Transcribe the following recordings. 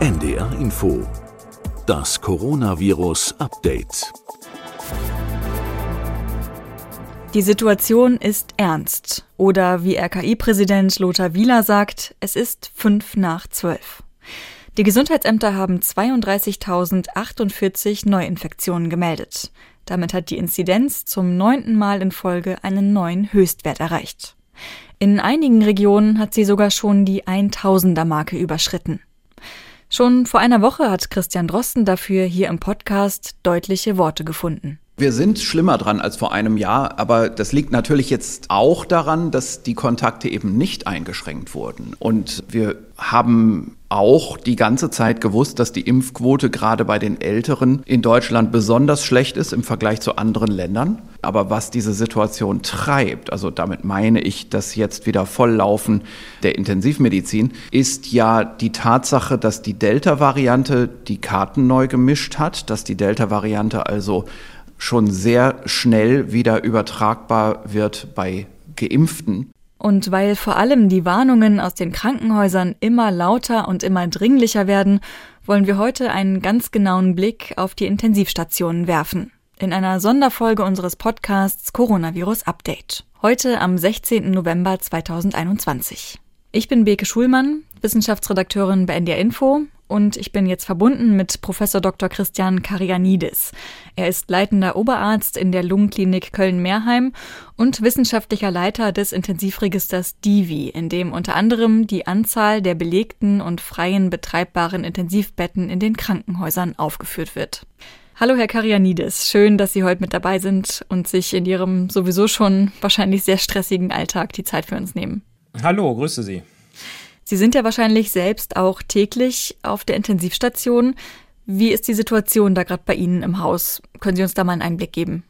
NDR Info. Das Coronavirus Update. Die Situation ist ernst. Oder wie RKI-Präsident Lothar Wieler sagt, es ist fünf nach zwölf. Die Gesundheitsämter haben 32.048 Neuinfektionen gemeldet. Damit hat die Inzidenz zum neunten Mal in Folge einen neuen Höchstwert erreicht. In einigen Regionen hat sie sogar schon die 1000er Marke überschritten. Schon vor einer Woche hat Christian Drosten dafür hier im Podcast deutliche Worte gefunden. Wir sind schlimmer dran als vor einem Jahr, aber das liegt natürlich jetzt auch daran, dass die Kontakte eben nicht eingeschränkt wurden. Und wir haben auch die ganze Zeit gewusst, dass die Impfquote gerade bei den Älteren in Deutschland besonders schlecht ist im Vergleich zu anderen Ländern. Aber was diese Situation treibt, also damit meine ich das jetzt wieder Volllaufen der Intensivmedizin, ist ja die Tatsache, dass die Delta-Variante die Karten neu gemischt hat, dass die Delta-Variante also schon sehr schnell wieder übertragbar wird bei Geimpften. Und weil vor allem die Warnungen aus den Krankenhäusern immer lauter und immer dringlicher werden, wollen wir heute einen ganz genauen Blick auf die Intensivstationen werfen. In einer Sonderfolge unseres Podcasts Coronavirus Update. Heute am 16. November 2021. Ich bin Beke Schulmann, Wissenschaftsredakteurin bei NDR Info und ich bin jetzt verbunden mit Professor Dr. Christian Karianidis. Er ist leitender Oberarzt in der Lungenklinik Köln-Mehrheim und wissenschaftlicher Leiter des Intensivregisters DIVI, in dem unter anderem die Anzahl der belegten und freien betreibbaren Intensivbetten in den Krankenhäusern aufgeführt wird. Hallo, Herr Karianidis. Schön, dass Sie heute mit dabei sind und sich in Ihrem sowieso schon wahrscheinlich sehr stressigen Alltag die Zeit für uns nehmen. Hallo, grüße Sie. Sie sind ja wahrscheinlich selbst auch täglich auf der Intensivstation. Wie ist die Situation da gerade bei Ihnen im Haus? Können Sie uns da mal einen Einblick geben?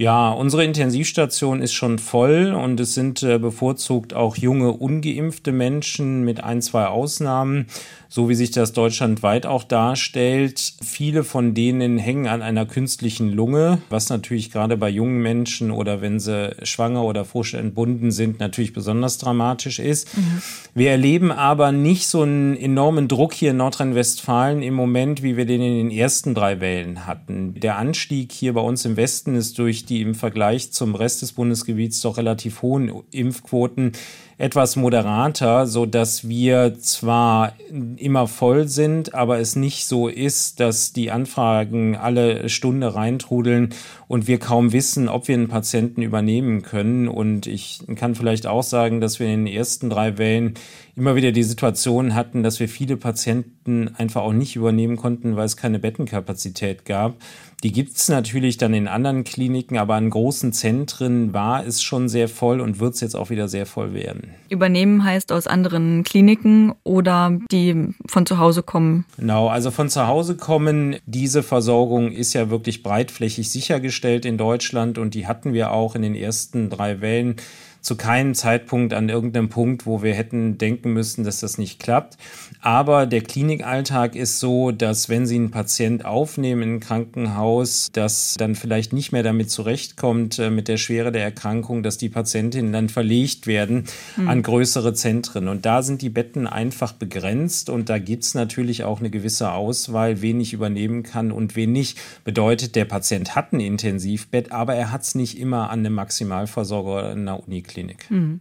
Ja, unsere Intensivstation ist schon voll und es sind äh, bevorzugt auch junge, ungeimpfte Menschen mit ein, zwei Ausnahmen so wie sich das deutschlandweit auch darstellt. Viele von denen hängen an einer künstlichen Lunge, was natürlich gerade bei jungen Menschen oder wenn sie schwanger oder frisch entbunden sind, natürlich besonders dramatisch ist. Mhm. Wir erleben aber nicht so einen enormen Druck hier in Nordrhein-Westfalen im Moment, wie wir den in den ersten drei Wellen hatten. Der Anstieg hier bei uns im Westen ist durch die im Vergleich zum Rest des Bundesgebiets doch relativ hohen Impfquoten etwas moderater, so dass wir zwar immer voll sind, aber es nicht so ist, dass die Anfragen alle Stunde reintrudeln und wir kaum wissen, ob wir einen Patienten übernehmen können. Und ich kann vielleicht auch sagen, dass wir in den ersten drei Wellen immer wieder die Situation hatten, dass wir viele Patienten einfach auch nicht übernehmen konnten, weil es keine Bettenkapazität gab. Die gibt es natürlich dann in anderen Kliniken, aber an großen Zentren war es schon sehr voll und wird es jetzt auch wieder sehr voll werden. Übernehmen heißt aus anderen Kliniken oder die von zu Hause kommen? Genau, also von zu Hause kommen. Diese Versorgung ist ja wirklich breitflächig sichergestellt in Deutschland und die hatten wir auch in den ersten drei Wellen zu keinem Zeitpunkt an irgendeinem Punkt, wo wir hätten denken müssen, dass das nicht klappt. Aber der Klinikalltag ist so, dass wenn Sie einen Patient aufnehmen in ein Krankenhaus, das dann vielleicht nicht mehr damit zurechtkommt äh, mit der Schwere der Erkrankung, dass die Patientinnen dann verlegt werden mhm. an größere Zentren. Und da sind die Betten einfach begrenzt und da gibt es natürlich auch eine gewisse Auswahl, wen ich übernehmen kann und wen nicht. Bedeutet, der Patient hat ein Intensivbett, aber er hat es nicht immer an einem Maximalversorger oder einer Uniklinik. Klinik. Mhm.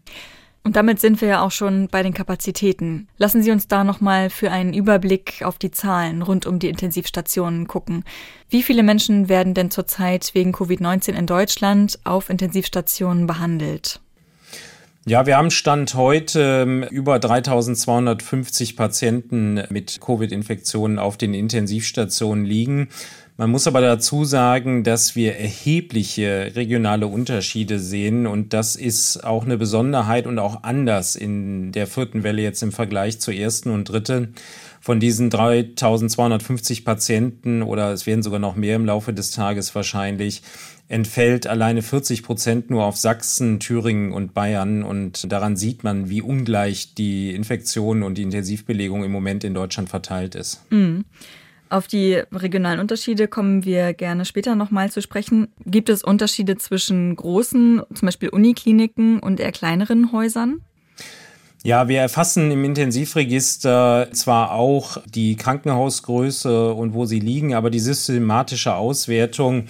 Und damit sind wir ja auch schon bei den Kapazitäten. Lassen Sie uns da nochmal für einen Überblick auf die Zahlen rund um die Intensivstationen gucken. Wie viele Menschen werden denn zurzeit wegen Covid-19 in Deutschland auf Intensivstationen behandelt? Ja, wir haben Stand heute ähm, über 3250 Patienten mit Covid-Infektionen auf den Intensivstationen liegen. Man muss aber dazu sagen, dass wir erhebliche regionale Unterschiede sehen und das ist auch eine Besonderheit und auch anders in der vierten Welle jetzt im Vergleich zur ersten und dritten. Von diesen 3250 Patienten oder es werden sogar noch mehr im Laufe des Tages wahrscheinlich, entfällt alleine 40 Prozent nur auf Sachsen, Thüringen und Bayern. Und daran sieht man, wie ungleich die Infektion und die Intensivbelegung im Moment in Deutschland verteilt ist. Mhm. Auf die regionalen Unterschiede kommen wir gerne später nochmal zu sprechen. Gibt es Unterschiede zwischen großen, zum Beispiel Unikliniken und eher kleineren Häusern? Ja, wir erfassen im Intensivregister zwar auch die Krankenhausgröße und wo sie liegen, aber die systematische Auswertung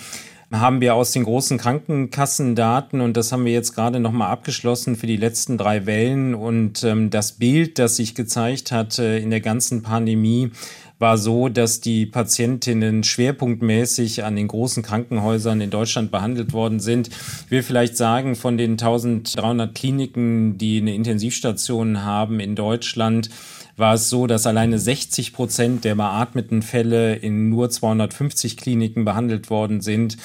haben wir aus den großen Krankenkassendaten und das haben wir jetzt gerade nochmal abgeschlossen für die letzten drei Wellen und ähm, das Bild, das sich gezeigt hat äh, in der ganzen Pandemie, war so, dass die Patientinnen schwerpunktmäßig an den großen Krankenhäusern in Deutschland behandelt worden sind. Ich will vielleicht sagen, von den 1300 Kliniken, die eine Intensivstation haben in Deutschland, war es so, dass alleine 60 Prozent der beatmeten Fälle in nur 250 Kliniken behandelt worden sind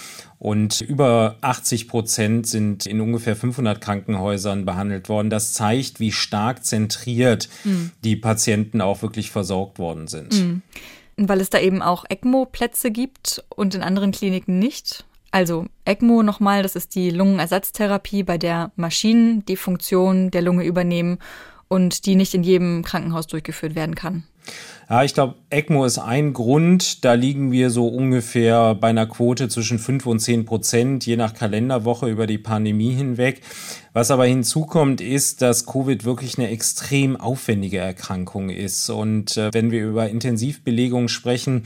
und über 80 Prozent sind in ungefähr 500 Krankenhäusern behandelt worden. Das zeigt, wie stark zentriert mhm. die Patienten auch wirklich versorgt worden sind. Mhm. Weil es da eben auch ECMO-Plätze gibt und in anderen Kliniken nicht. Also ECMO nochmal, das ist die Lungenersatztherapie, bei der Maschinen die Funktion der Lunge übernehmen und die nicht in jedem Krankenhaus durchgeführt werden kann. Ja, ich glaube, ECMO ist ein Grund. Da liegen wir so ungefähr bei einer Quote zwischen 5 und 10 Prozent, je nach Kalenderwoche über die Pandemie hinweg. Was aber hinzukommt, ist, dass Covid wirklich eine extrem aufwendige Erkrankung ist. Und äh, wenn wir über Intensivbelegung sprechen,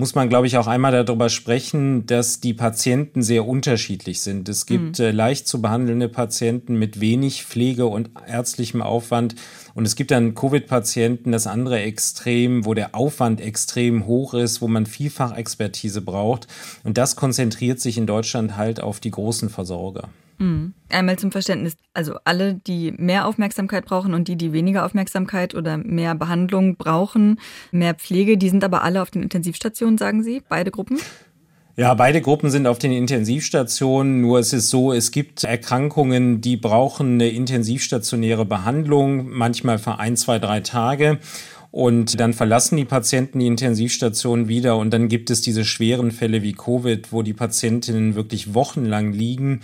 muss man, glaube ich, auch einmal darüber sprechen, dass die Patienten sehr unterschiedlich sind. Es gibt mhm. äh, leicht zu behandelnde Patienten mit wenig Pflege und ärztlichem Aufwand. Und es gibt dann Covid-Patienten, das andere Extrem, wo der Aufwand extrem hoch ist, wo man vielfach Expertise braucht. Und das konzentriert sich in Deutschland halt auf die großen Versorger. Mhm. Einmal zum Verständnis, also alle, die mehr Aufmerksamkeit brauchen und die, die weniger Aufmerksamkeit oder mehr Behandlung brauchen, mehr Pflege, die sind aber alle auf den Intensivstationen, sagen Sie, beide Gruppen? Ja, beide Gruppen sind auf den Intensivstationen. Nur es ist so, es gibt Erkrankungen, die brauchen eine intensivstationäre Behandlung, manchmal für ein, zwei, drei Tage. Und dann verlassen die Patienten die Intensivstation wieder und dann gibt es diese schweren Fälle wie Covid, wo die Patientinnen wirklich wochenlang liegen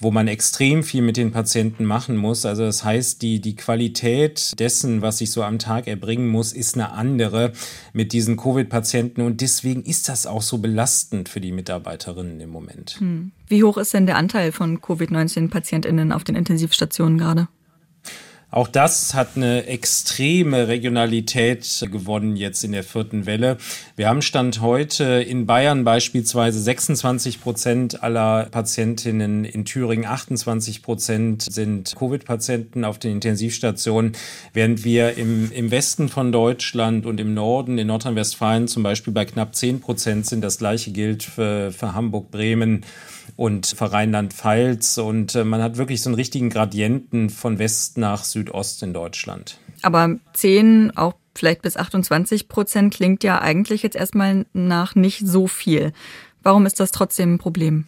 wo man extrem viel mit den Patienten machen muss. Also das heißt, die, die Qualität dessen, was ich so am Tag erbringen muss, ist eine andere mit diesen Covid-Patienten. Und deswegen ist das auch so belastend für die Mitarbeiterinnen im Moment. Hm. Wie hoch ist denn der Anteil von Covid-19-PatientInnen auf den Intensivstationen gerade? Auch das hat eine extreme Regionalität gewonnen jetzt in der vierten Welle. Wir haben Stand heute in Bayern beispielsweise 26 Prozent aller Patientinnen, in Thüringen 28 Prozent sind Covid-Patienten auf den Intensivstationen, während wir im, im Westen von Deutschland und im Norden, in Nordrhein-Westfalen zum Beispiel bei knapp 10 Prozent sind. Das gleiche gilt für, für Hamburg, Bremen und für Rheinland-Pfalz. Und äh, man hat wirklich so einen richtigen Gradienten von West nach Südost in Deutschland. Aber 10, auch vielleicht bis 28 Prozent klingt ja eigentlich jetzt erstmal nach nicht so viel. Warum ist das trotzdem ein Problem?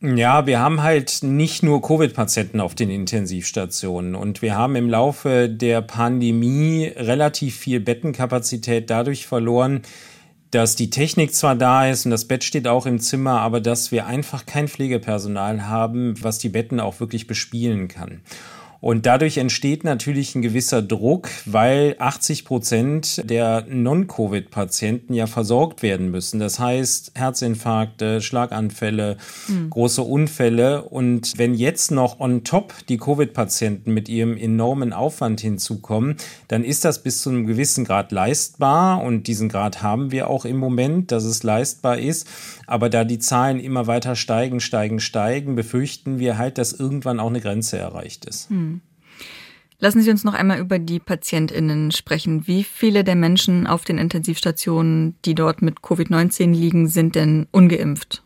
Ja, wir haben halt nicht nur Covid-Patienten auf den Intensivstationen und wir haben im Laufe der Pandemie relativ viel Bettenkapazität dadurch verloren, dass die Technik zwar da ist und das Bett steht auch im Zimmer, aber dass wir einfach kein Pflegepersonal haben, was die Betten auch wirklich bespielen kann. Und dadurch entsteht natürlich ein gewisser Druck, weil 80 Prozent der Non-Covid-Patienten ja versorgt werden müssen. Das heißt Herzinfarkte, Schlaganfälle, mhm. große Unfälle. Und wenn jetzt noch on top die Covid-Patienten mit ihrem enormen Aufwand hinzukommen, dann ist das bis zu einem gewissen Grad leistbar. Und diesen Grad haben wir auch im Moment, dass es leistbar ist. Aber da die Zahlen immer weiter steigen, steigen, steigen, befürchten wir halt, dass irgendwann auch eine Grenze erreicht ist. Mhm. Lassen Sie uns noch einmal über die PatientInnen sprechen. Wie viele der Menschen auf den Intensivstationen, die dort mit Covid-19 liegen, sind denn ungeimpft?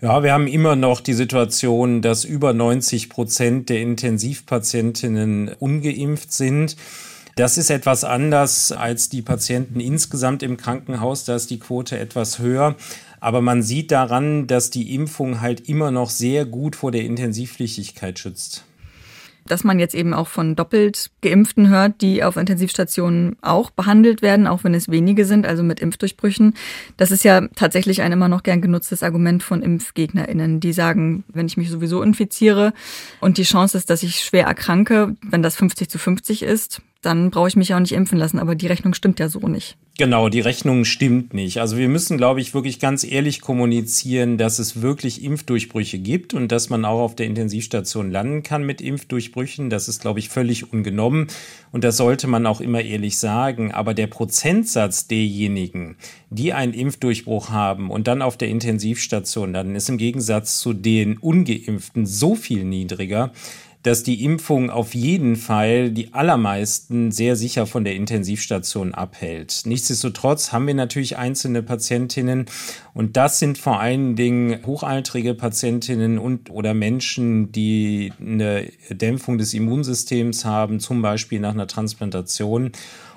Ja, wir haben immer noch die Situation, dass über 90 Prozent der Intensivpatientinnen ungeimpft sind. Das ist etwas anders als die Patienten insgesamt im Krankenhaus. Da ist die Quote etwas höher. Aber man sieht daran, dass die Impfung halt immer noch sehr gut vor der Intensivpflichtigkeit schützt dass man jetzt eben auch von doppelt Geimpften hört, die auf Intensivstationen auch behandelt werden, auch wenn es wenige sind, also mit Impfdurchbrüchen. Das ist ja tatsächlich ein immer noch gern genutztes Argument von ImpfgegnerInnen, die sagen, wenn ich mich sowieso infiziere und die Chance ist, dass ich schwer erkranke, wenn das 50 zu 50 ist, dann brauche ich mich auch nicht impfen lassen. Aber die Rechnung stimmt ja so nicht. Genau, die Rechnung stimmt nicht. Also wir müssen, glaube ich, wirklich ganz ehrlich kommunizieren, dass es wirklich Impfdurchbrüche gibt und dass man auch auf der Intensivstation landen kann mit Impfdurchbrüchen. Das ist, glaube ich, völlig ungenommen und das sollte man auch immer ehrlich sagen. Aber der Prozentsatz derjenigen, die einen Impfdurchbruch haben und dann auf der Intensivstation landen, ist im Gegensatz zu den ungeimpften so viel niedriger, dass die Impfung auf jeden Fall die allermeisten sehr sicher von der Intensivstation abhält. Nichtsdestotrotz haben wir natürlich einzelne Patientinnen und das sind vor allen Dingen hochaltrige Patientinnen und oder Menschen, die eine Dämpfung des Immunsystems haben, zum Beispiel nach einer Transplantation.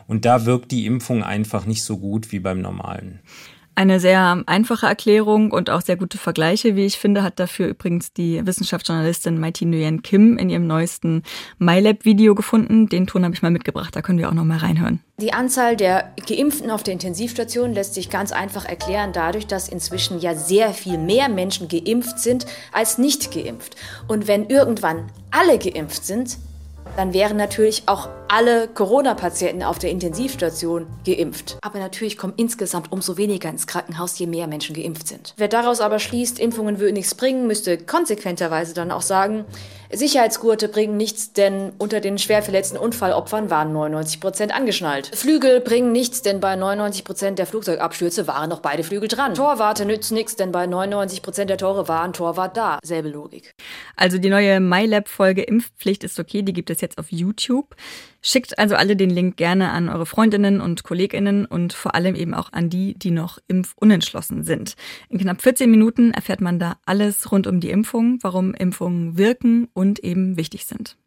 Und da wirkt die Impfung einfach nicht so gut wie beim normalen. Eine sehr einfache Erklärung und auch sehr gute Vergleiche, wie ich finde, hat dafür übrigens die Wissenschaftsjournalistin Mighty Nguyen Kim in ihrem neuesten MyLab-Video gefunden. Den Ton habe ich mal mitgebracht, da können wir auch noch mal reinhören. Die Anzahl der Geimpften auf der Intensivstation lässt sich ganz einfach erklären dadurch, dass inzwischen ja sehr viel mehr Menschen geimpft sind als nicht geimpft. Und wenn irgendwann alle geimpft sind, dann wären natürlich auch alle Corona-Patienten auf der Intensivstation geimpft. Aber natürlich kommen insgesamt umso weniger ins Krankenhaus, je mehr Menschen geimpft sind. Wer daraus aber schließt, Impfungen würden nichts bringen, müsste konsequenterweise dann auch sagen, Sicherheitsgurte bringen nichts, denn unter den schwer verletzten Unfallopfern waren 99 Prozent angeschnallt. Flügel bringen nichts, denn bei 99 Prozent der Flugzeugabstürze waren noch beide Flügel dran. Torwarte nützen nichts, denn bei 99 Prozent der Tore waren Torwart da. Selbe Logik. Also die neue MyLab-Folge Impfpflicht ist okay, die gibt es jetzt auf YouTube. Schickt also alle den Link gerne an eure Freundinnen und Kolleginnen und vor allem eben auch an die, die noch impfunentschlossen sind. In knapp 14 Minuten erfährt man da alles rund um die Impfung, warum Impfungen wirken und eben wichtig sind.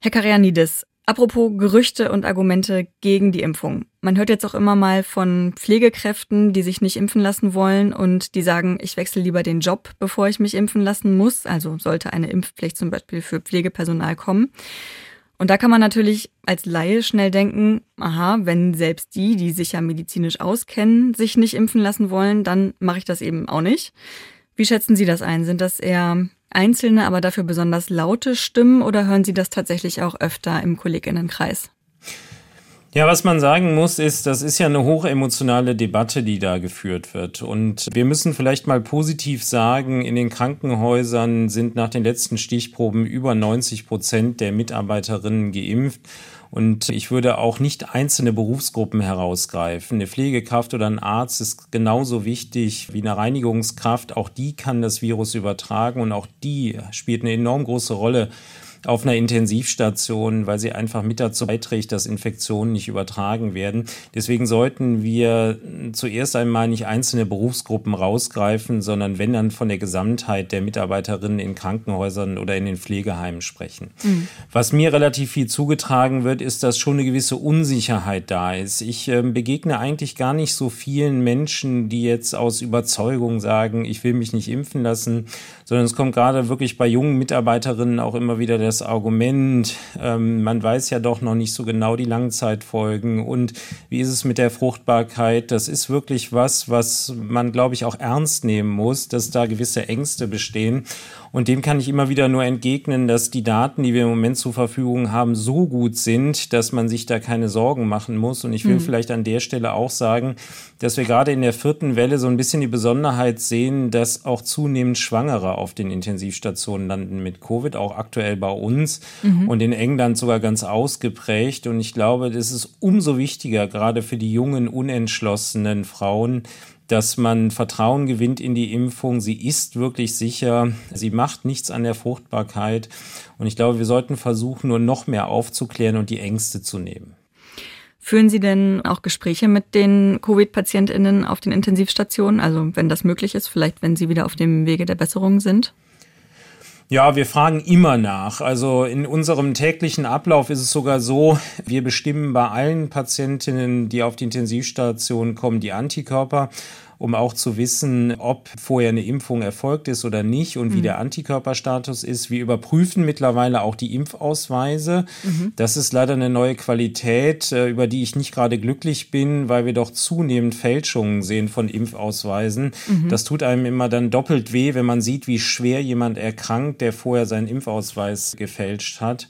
Herr Karianidis, apropos Gerüchte und Argumente gegen die Impfung. Man hört jetzt auch immer mal von Pflegekräften, die sich nicht impfen lassen wollen und die sagen, ich wechsle lieber den Job, bevor ich mich impfen lassen muss. Also sollte eine Impfpflicht zum Beispiel für Pflegepersonal kommen. Und da kann man natürlich als Laie schnell denken, aha, wenn selbst die, die sich ja medizinisch auskennen, sich nicht impfen lassen wollen, dann mache ich das eben auch nicht. Wie schätzen Sie das ein? Sind das eher einzelne, aber dafür besonders laute Stimmen oder hören Sie das tatsächlich auch öfter im Kolleginnenkreis? Ja, was man sagen muss, ist, das ist ja eine hochemotionale Debatte, die da geführt wird. Und wir müssen vielleicht mal positiv sagen, in den Krankenhäusern sind nach den letzten Stichproben über 90 Prozent der Mitarbeiterinnen geimpft. Und ich würde auch nicht einzelne Berufsgruppen herausgreifen. Eine Pflegekraft oder ein Arzt ist genauso wichtig wie eine Reinigungskraft. Auch die kann das Virus übertragen und auch die spielt eine enorm große Rolle auf einer Intensivstation, weil sie einfach mit dazu beiträgt, dass Infektionen nicht übertragen werden. Deswegen sollten wir zuerst einmal nicht einzelne Berufsgruppen rausgreifen, sondern wenn dann von der Gesamtheit der Mitarbeiterinnen in Krankenhäusern oder in den Pflegeheimen sprechen. Mhm. Was mir relativ viel zugetragen wird, ist, dass schon eine gewisse Unsicherheit da ist. Ich äh, begegne eigentlich gar nicht so vielen Menschen, die jetzt aus Überzeugung sagen, ich will mich nicht impfen lassen, sondern es kommt gerade wirklich bei jungen Mitarbeiterinnen auch immer wieder das Argument, ähm, man weiß ja doch noch nicht so genau die Langzeitfolgen und wie ist es mit der Fruchtbarkeit. Das ist wirklich was, was man, glaube ich, auch ernst nehmen muss, dass da gewisse Ängste bestehen. Und dem kann ich immer wieder nur entgegnen, dass die Daten, die wir im Moment zur Verfügung haben, so gut sind, dass man sich da keine Sorgen machen muss. Und ich will mhm. vielleicht an der Stelle auch sagen, dass wir gerade in der vierten Welle so ein bisschen die Besonderheit sehen, dass auch zunehmend Schwangere auf den Intensivstationen landen mit Covid, auch aktuell bei uns mhm. und in England sogar ganz ausgeprägt. Und ich glaube, das ist umso wichtiger, gerade für die jungen, unentschlossenen Frauen, dass man Vertrauen gewinnt in die Impfung. Sie ist wirklich sicher. Sie macht nichts an der Fruchtbarkeit. Und ich glaube, wir sollten versuchen, nur noch mehr aufzuklären und die Ängste zu nehmen. Führen Sie denn auch Gespräche mit den Covid-PatientInnen auf den Intensivstationen? Also, wenn das möglich ist, vielleicht, wenn Sie wieder auf dem Wege der Besserung sind? Ja, wir fragen immer nach. Also in unserem täglichen Ablauf ist es sogar so, wir bestimmen bei allen Patientinnen, die auf die Intensivstation kommen, die Antikörper um auch zu wissen, ob vorher eine Impfung erfolgt ist oder nicht und mhm. wie der Antikörperstatus ist. Wir überprüfen mittlerweile auch die Impfausweise. Mhm. Das ist leider eine neue Qualität, äh, über die ich nicht gerade glücklich bin, weil wir doch zunehmend Fälschungen sehen von Impfausweisen. Mhm. Das tut einem immer dann doppelt weh, wenn man sieht, wie schwer jemand erkrankt, der vorher seinen Impfausweis gefälscht hat.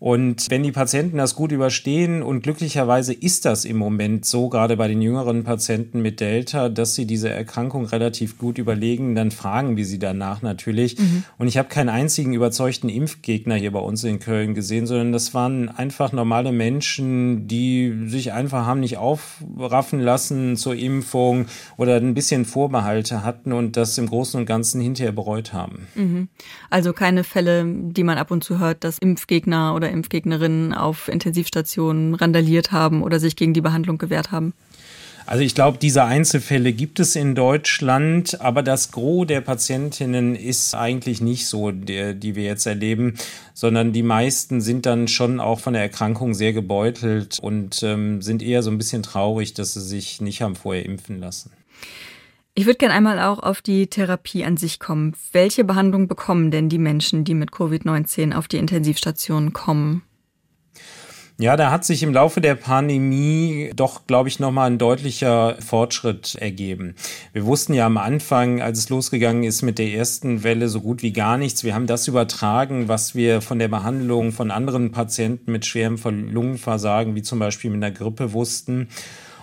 Und wenn die Patienten das gut überstehen und glücklicherweise ist das im Moment so, gerade bei den jüngeren Patienten mit Delta, dass sie diese Erkrankung relativ gut überlegen, dann fragen wir sie danach natürlich. Mhm. Und ich habe keinen einzigen überzeugten Impfgegner hier bei uns in Köln gesehen, sondern das waren einfach normale Menschen, die sich einfach haben nicht aufraffen lassen zur Impfung oder ein bisschen Vorbehalte hatten und das im Großen und Ganzen hinterher bereut haben. Mhm. Also keine Fälle, die man ab und zu hört, dass Impfgegner oder Impfgegnerinnen auf Intensivstationen randaliert haben oder sich gegen die Behandlung gewehrt haben? Also ich glaube, diese Einzelfälle gibt es in Deutschland, aber das Gros der Patientinnen ist eigentlich nicht so, der, die wir jetzt erleben, sondern die meisten sind dann schon auch von der Erkrankung sehr gebeutelt und ähm, sind eher so ein bisschen traurig, dass sie sich nicht haben vorher impfen lassen. Ich würde gerne einmal auch auf die Therapie an sich kommen. Welche Behandlung bekommen denn die Menschen, die mit Covid-19 auf die Intensivstation kommen? Ja, da hat sich im Laufe der Pandemie doch, glaube ich, nochmal ein deutlicher Fortschritt ergeben. Wir wussten ja am Anfang, als es losgegangen ist mit der ersten Welle, so gut wie gar nichts. Wir haben das übertragen, was wir von der Behandlung von anderen Patienten mit schwerem Lungenversagen, wie zum Beispiel mit einer Grippe, wussten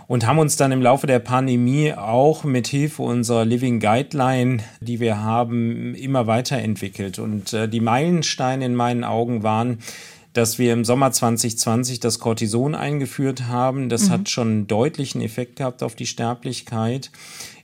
und haben uns dann im Laufe der Pandemie auch mit Hilfe unserer Living Guideline, die wir haben, immer weiterentwickelt. Und äh, die Meilensteine in meinen Augen waren, dass wir im Sommer 2020 das Cortison eingeführt haben. Das mhm. hat schon einen deutlichen Effekt gehabt auf die Sterblichkeit.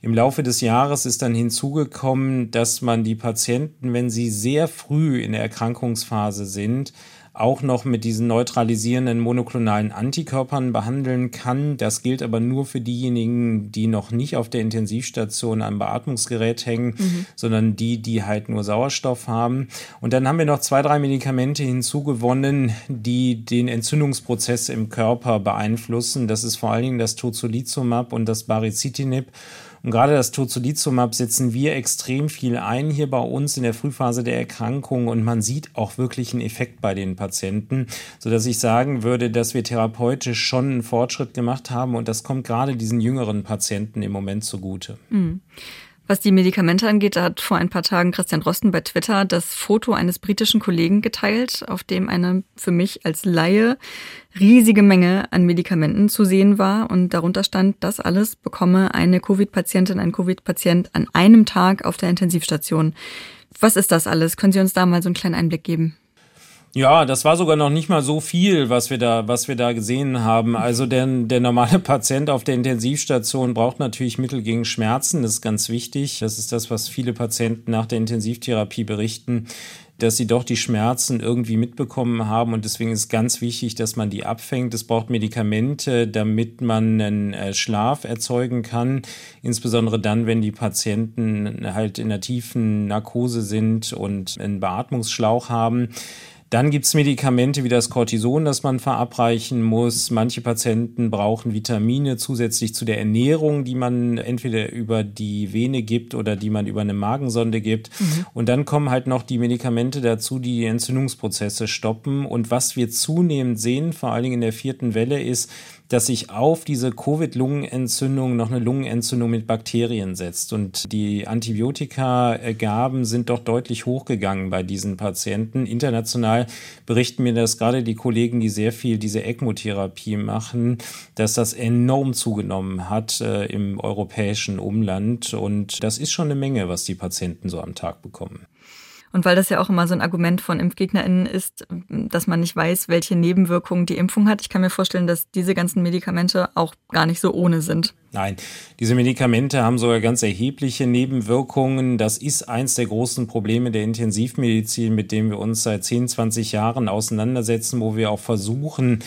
Im Laufe des Jahres ist dann hinzugekommen, dass man die Patienten, wenn sie sehr früh in der Erkrankungsphase sind, auch noch mit diesen neutralisierenden monoklonalen Antikörpern behandeln kann. Das gilt aber nur für diejenigen, die noch nicht auf der Intensivstation am Beatmungsgerät hängen, mhm. sondern die, die halt nur Sauerstoff haben. Und dann haben wir noch zwei, drei Medikamente hinzugewonnen, die den Entzündungsprozess im Körper beeinflussen. Das ist vor allen Dingen das Tozolizumab und das Baricitinib. Und gerade das Tozolizumab setzen wir extrem viel ein hier bei uns in der Frühphase der Erkrankung und man sieht auch wirklich einen Effekt bei den Patienten, so dass ich sagen würde, dass wir therapeutisch schon einen Fortschritt gemacht haben und das kommt gerade diesen jüngeren Patienten im Moment zugute. Mhm. Was die Medikamente angeht, da hat vor ein paar Tagen Christian Drosten bei Twitter das Foto eines britischen Kollegen geteilt, auf dem eine für mich als Laie riesige Menge an Medikamenten zu sehen war und darunter stand, das alles bekomme eine Covid-Patientin, ein Covid-Patient an einem Tag auf der Intensivstation. Was ist das alles? Können Sie uns da mal so einen kleinen Einblick geben? Ja, das war sogar noch nicht mal so viel, was wir da, was wir da gesehen haben. Also der, der normale Patient auf der Intensivstation braucht natürlich Mittel gegen Schmerzen. Das ist ganz wichtig. Das ist das, was viele Patienten nach der Intensivtherapie berichten, dass sie doch die Schmerzen irgendwie mitbekommen haben. Und deswegen ist ganz wichtig, dass man die abfängt. Es braucht Medikamente, damit man einen äh, Schlaf erzeugen kann. Insbesondere dann, wenn die Patienten halt in der tiefen Narkose sind und einen Beatmungsschlauch haben. Dann gibt es Medikamente wie das Cortison, das man verabreichen muss. Manche Patienten brauchen Vitamine zusätzlich zu der Ernährung, die man entweder über die Vene gibt oder die man über eine Magensonde gibt. Mhm. Und dann kommen halt noch die Medikamente dazu, die die Entzündungsprozesse stoppen. Und was wir zunehmend sehen, vor allen Dingen in der vierten Welle, ist, dass sich auf diese Covid-Lungenentzündung noch eine Lungenentzündung mit Bakterien setzt. Und die Antibiotika-Gaben sind doch deutlich hochgegangen bei diesen Patienten. International berichten mir das gerade die Kollegen, die sehr viel diese ECMO-Therapie machen, dass das enorm zugenommen hat äh, im europäischen Umland. Und das ist schon eine Menge, was die Patienten so am Tag bekommen. Und weil das ja auch immer so ein Argument von ImpfgegnerInnen ist, dass man nicht weiß, welche Nebenwirkungen die Impfung hat. Ich kann mir vorstellen, dass diese ganzen Medikamente auch gar nicht so ohne sind. Nein, diese Medikamente haben sogar ganz erhebliche Nebenwirkungen. Das ist eins der großen Probleme der Intensivmedizin, mit dem wir uns seit 10, 20 Jahren auseinandersetzen, wo wir auch versuchen,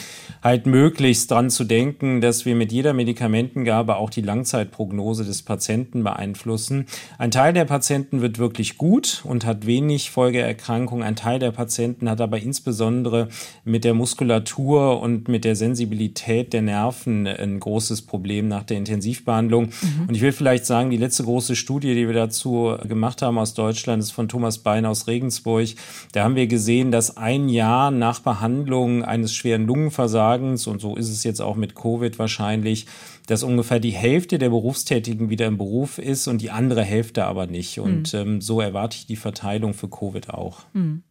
halt möglichst dran zu denken, dass wir mit jeder Medikamentengabe auch die Langzeitprognose des Patienten beeinflussen. Ein Teil der Patienten wird wirklich gut und hat wenig Folgeerkrankungen. Ein Teil der Patienten hat aber insbesondere mit der Muskulatur und mit der Sensibilität der Nerven ein großes Problem nach der Intensivmedizin. Intensivbehandlung. Mhm. Und ich will vielleicht sagen, die letzte große Studie, die wir dazu gemacht haben aus Deutschland, ist von Thomas Bein aus Regensburg. Da haben wir gesehen, dass ein Jahr nach Behandlung eines schweren Lungenversagens, und so ist es jetzt auch mit Covid wahrscheinlich, dass ungefähr die Hälfte der Berufstätigen wieder im Beruf ist und die andere Hälfte aber nicht. Und mhm. ähm, so erwarte ich die Verteilung für Covid auch. Mhm.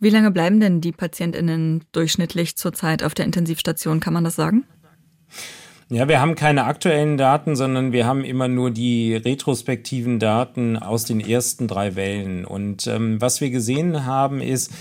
Wie lange bleiben denn die PatientInnen durchschnittlich zurzeit auf der Intensivstation? Kann man das sagen? Ja, wir haben keine aktuellen Daten, sondern wir haben immer nur die retrospektiven Daten aus den ersten drei Wellen. Und ähm, was wir gesehen haben, ist,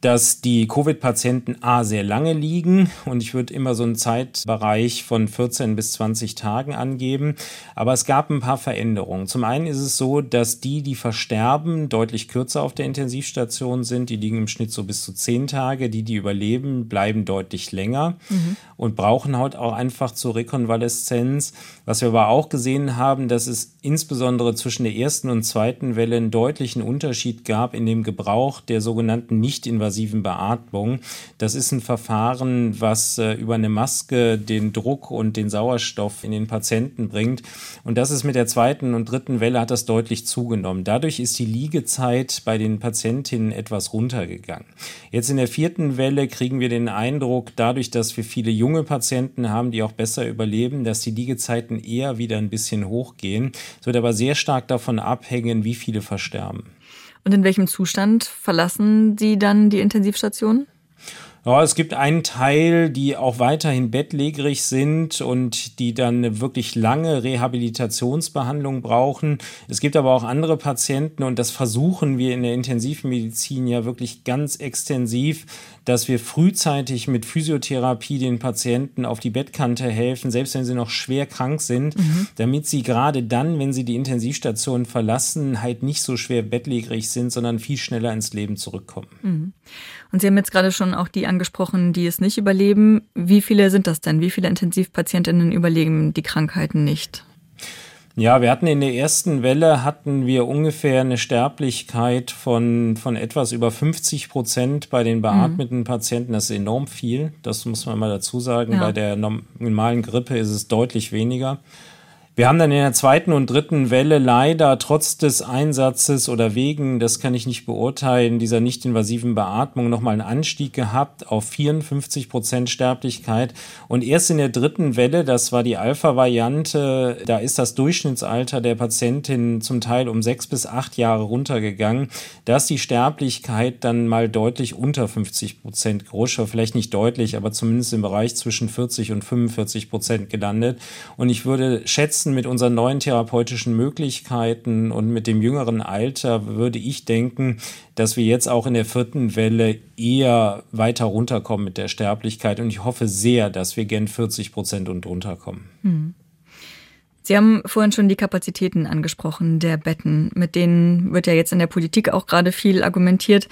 dass die Covid-Patienten A sehr lange liegen und ich würde immer so einen Zeitbereich von 14 bis 20 Tagen angeben. Aber es gab ein paar Veränderungen. Zum einen ist es so, dass die, die versterben, deutlich kürzer auf der Intensivstation sind. Die liegen im Schnitt so bis zu 10 Tage. Die, die überleben, bleiben deutlich länger mhm. und brauchen halt auch einfach zur Rekonvaleszenz. Was wir aber auch gesehen haben, dass es insbesondere zwischen der ersten und zweiten Welle einen deutlichen Unterschied gab in dem Gebrauch der sogenannten nicht-invasiven invasiven Beatmung. Das ist ein Verfahren, was äh, über eine Maske den Druck und den Sauerstoff in den Patienten bringt. Und das ist mit der zweiten und dritten Welle hat das deutlich zugenommen. Dadurch ist die Liegezeit bei den Patientinnen etwas runtergegangen. Jetzt in der vierten Welle kriegen wir den Eindruck, dadurch, dass wir viele junge Patienten haben, die auch besser überleben, dass die Liegezeiten eher wieder ein bisschen hochgehen. Es wird aber sehr stark davon abhängen, wie viele versterben. Und in welchem Zustand verlassen Sie dann die Intensivstation? Ja, es gibt einen Teil, die auch weiterhin bettlägerig sind und die dann eine wirklich lange Rehabilitationsbehandlung brauchen. Es gibt aber auch andere Patienten und das versuchen wir in der Intensivmedizin ja wirklich ganz extensiv, dass wir frühzeitig mit Physiotherapie den Patienten auf die Bettkante helfen, selbst wenn sie noch schwer krank sind, mhm. damit sie gerade dann, wenn sie die Intensivstation verlassen, halt nicht so schwer bettlägerig sind, sondern viel schneller ins Leben zurückkommen. Mhm. Und Sie haben jetzt gerade schon auch die angesprochen, die es nicht überleben. Wie viele sind das denn? Wie viele Intensivpatientinnen überleben die Krankheiten nicht? Ja, wir hatten in der ersten Welle hatten wir ungefähr eine Sterblichkeit von, von etwas über 50 Prozent bei den beatmeten mhm. Patienten. Das ist enorm viel. Das muss man mal dazu sagen. Ja. Bei der normalen Grippe ist es deutlich weniger. Wir haben dann in der zweiten und dritten Welle leider trotz des Einsatzes oder wegen, das kann ich nicht beurteilen, dieser nicht-invasiven Beatmung nochmal einen Anstieg gehabt auf 54 Prozent Sterblichkeit. Und erst in der dritten Welle, das war die Alpha-Variante, da ist das Durchschnittsalter der Patientin zum Teil um sechs bis acht Jahre runtergegangen. Da ist die Sterblichkeit dann mal deutlich unter 50 Prozent Groscher, vielleicht nicht deutlich, aber zumindest im Bereich zwischen 40 und 45 Prozent gelandet. Und ich würde schätzen, Nutzen mit unseren neuen therapeutischen Möglichkeiten und mit dem jüngeren Alter würde ich denken, dass wir jetzt auch in der vierten Welle eher weiter runterkommen mit der Sterblichkeit. Und ich hoffe sehr, dass wir gen 40 Prozent und runterkommen. Hm. Sie haben vorhin schon die Kapazitäten angesprochen der Betten. Mit denen wird ja jetzt in der Politik auch gerade viel argumentiert.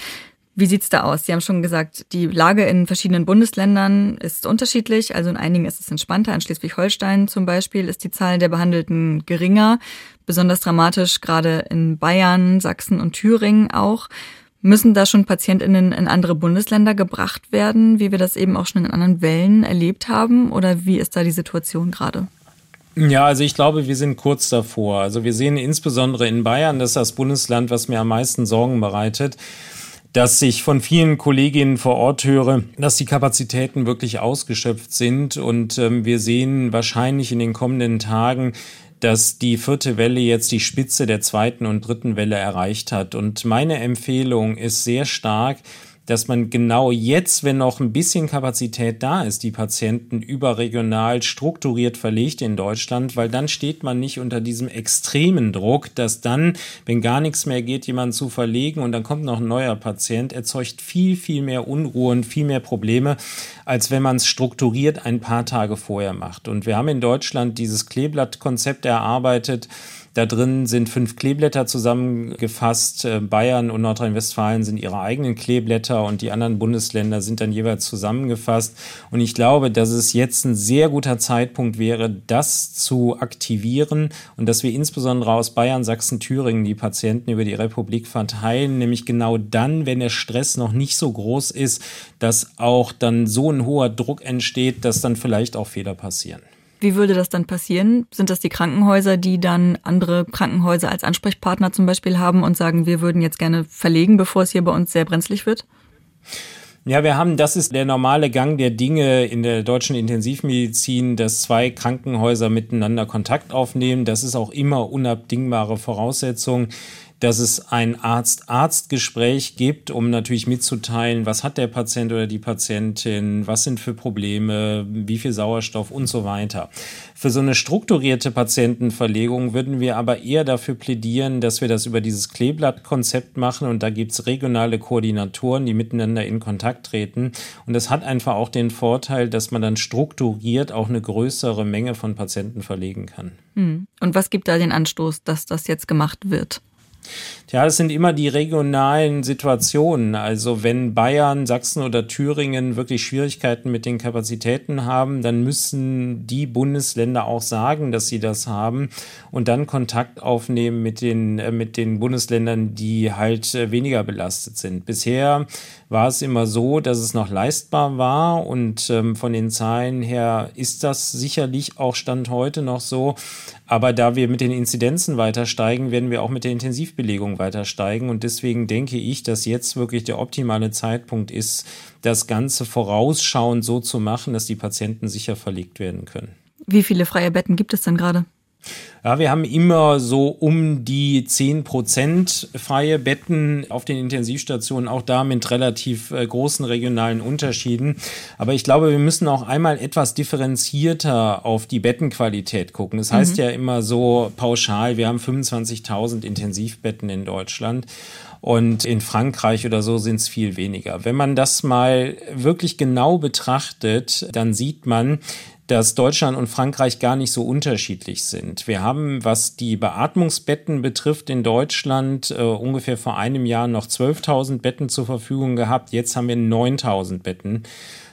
Wie sieht's da aus? Sie haben schon gesagt, die Lage in verschiedenen Bundesländern ist unterschiedlich. Also in einigen ist es entspannter. In Schleswig-Holstein zum Beispiel ist die Zahl der Behandelten geringer. Besonders dramatisch gerade in Bayern, Sachsen und Thüringen auch. Müssen da schon PatientInnen in andere Bundesländer gebracht werden, wie wir das eben auch schon in anderen Wellen erlebt haben? Oder wie ist da die Situation gerade? Ja, also ich glaube, wir sind kurz davor. Also wir sehen insbesondere in Bayern, das ist das Bundesland, was mir am meisten Sorgen bereitet dass ich von vielen Kolleginnen vor Ort höre, dass die Kapazitäten wirklich ausgeschöpft sind. Und ähm, wir sehen wahrscheinlich in den kommenden Tagen, dass die vierte Welle jetzt die Spitze der zweiten und dritten Welle erreicht hat. Und meine Empfehlung ist sehr stark, dass man genau jetzt, wenn noch ein bisschen Kapazität da ist, die Patienten überregional strukturiert verlegt in Deutschland, weil dann steht man nicht unter diesem extremen Druck, dass dann, wenn gar nichts mehr geht, jemanden zu verlegen und dann kommt noch ein neuer Patient, erzeugt viel, viel mehr Unruhe und viel mehr Probleme, als wenn man es strukturiert ein paar Tage vorher macht. Und wir haben in Deutschland dieses Kleeblattkonzept erarbeitet, da drin sind fünf Kleeblätter zusammengefasst. Äh, Bayern und Nordrhein-Westfalen sind ihre eigenen Kleeblätter und die anderen Bundesländer sind dann jeweils zusammengefasst. Und ich glaube, dass es jetzt ein sehr guter Zeitpunkt wäre, das zu aktivieren und dass wir insbesondere aus Bayern, Sachsen, Thüringen die Patienten über die Republik verteilen, nämlich genau dann, wenn der Stress noch nicht so groß ist, dass auch dann so ein hoher Druck entsteht, dass dann vielleicht auch Fehler passieren. Wie würde das dann passieren? Sind das die Krankenhäuser, die dann andere Krankenhäuser als Ansprechpartner zum Beispiel haben und sagen, wir würden jetzt gerne verlegen, bevor es hier bei uns sehr brenzlig wird? Ja, wir haben, das ist der normale Gang der Dinge in der deutschen Intensivmedizin, dass zwei Krankenhäuser miteinander Kontakt aufnehmen. Das ist auch immer unabdingbare Voraussetzung. Dass es ein Arzt-Arzt-Gespräch gibt, um natürlich mitzuteilen, was hat der Patient oder die Patientin, was sind für Probleme, wie viel Sauerstoff und so weiter. Für so eine strukturierte Patientenverlegung würden wir aber eher dafür plädieren, dass wir das über dieses Kleeblattkonzept machen und da gibt's regionale Koordinatoren, die miteinander in Kontakt treten. Und das hat einfach auch den Vorteil, dass man dann strukturiert auch eine größere Menge von Patienten verlegen kann. Hm. Und was gibt da den Anstoß, dass das jetzt gemacht wird? Ja, das sind immer die regionalen Situationen. Also wenn Bayern, Sachsen oder Thüringen wirklich Schwierigkeiten mit den Kapazitäten haben, dann müssen die Bundesländer auch sagen, dass sie das haben und dann Kontakt aufnehmen mit den, äh, mit den Bundesländern, die halt äh, weniger belastet sind. Bisher war es immer so, dass es noch leistbar war und ähm, von den Zahlen her ist das sicherlich auch Stand heute noch so. Aber da wir mit den Inzidenzen weiter steigen, werden wir auch mit der Intensivbelegung weiter steigen. Und deswegen denke ich, dass jetzt wirklich der optimale Zeitpunkt ist, das Ganze vorausschauend so zu machen, dass die Patienten sicher verlegt werden können. Wie viele freie Betten gibt es denn gerade? Ja, wir haben immer so um die 10 Prozent freie Betten auf den Intensivstationen, auch da mit relativ äh, großen regionalen Unterschieden. Aber ich glaube, wir müssen auch einmal etwas differenzierter auf die Bettenqualität gucken. Das heißt mhm. ja immer so pauschal, wir haben 25.000 Intensivbetten in Deutschland. Und in Frankreich oder so sind es viel weniger. Wenn man das mal wirklich genau betrachtet, dann sieht man, dass Deutschland und Frankreich gar nicht so unterschiedlich sind. Wir haben, was die Beatmungsbetten betrifft, in Deutschland äh, ungefähr vor einem Jahr noch 12.000 Betten zur Verfügung gehabt. Jetzt haben wir 9.000 Betten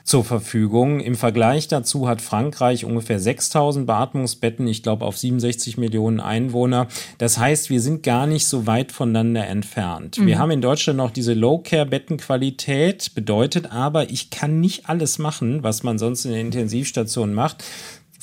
zur Verfügung. Im Vergleich dazu hat Frankreich ungefähr 6000 Beatmungsbetten, ich glaube auf 67 Millionen Einwohner. Das heißt, wir sind gar nicht so weit voneinander entfernt. Mhm. Wir haben in Deutschland noch diese Low-Care-Bettenqualität, bedeutet aber, ich kann nicht alles machen, was man sonst in der Intensivstation macht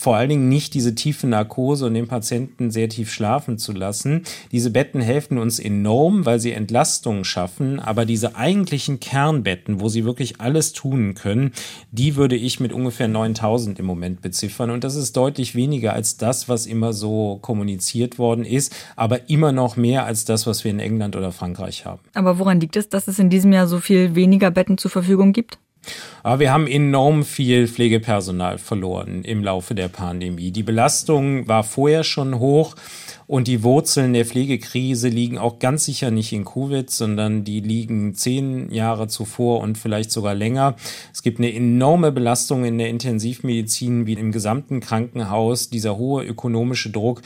vor allen Dingen nicht diese tiefe Narkose und den Patienten sehr tief schlafen zu lassen. Diese Betten helfen uns enorm, weil sie Entlastungen schaffen, aber diese eigentlichen Kernbetten, wo sie wirklich alles tun können, die würde ich mit ungefähr 9000 im Moment beziffern und das ist deutlich weniger als das, was immer so kommuniziert worden ist, aber immer noch mehr als das, was wir in England oder Frankreich haben. Aber woran liegt es, dass es in diesem Jahr so viel weniger Betten zur Verfügung gibt? Aber wir haben enorm viel Pflegepersonal verloren im Laufe der Pandemie. Die Belastung war vorher schon hoch und die Wurzeln der Pflegekrise liegen auch ganz sicher nicht in Covid, sondern die liegen zehn Jahre zuvor und vielleicht sogar länger. Es gibt eine enorme Belastung in der Intensivmedizin wie im gesamten Krankenhaus, dieser hohe ökonomische Druck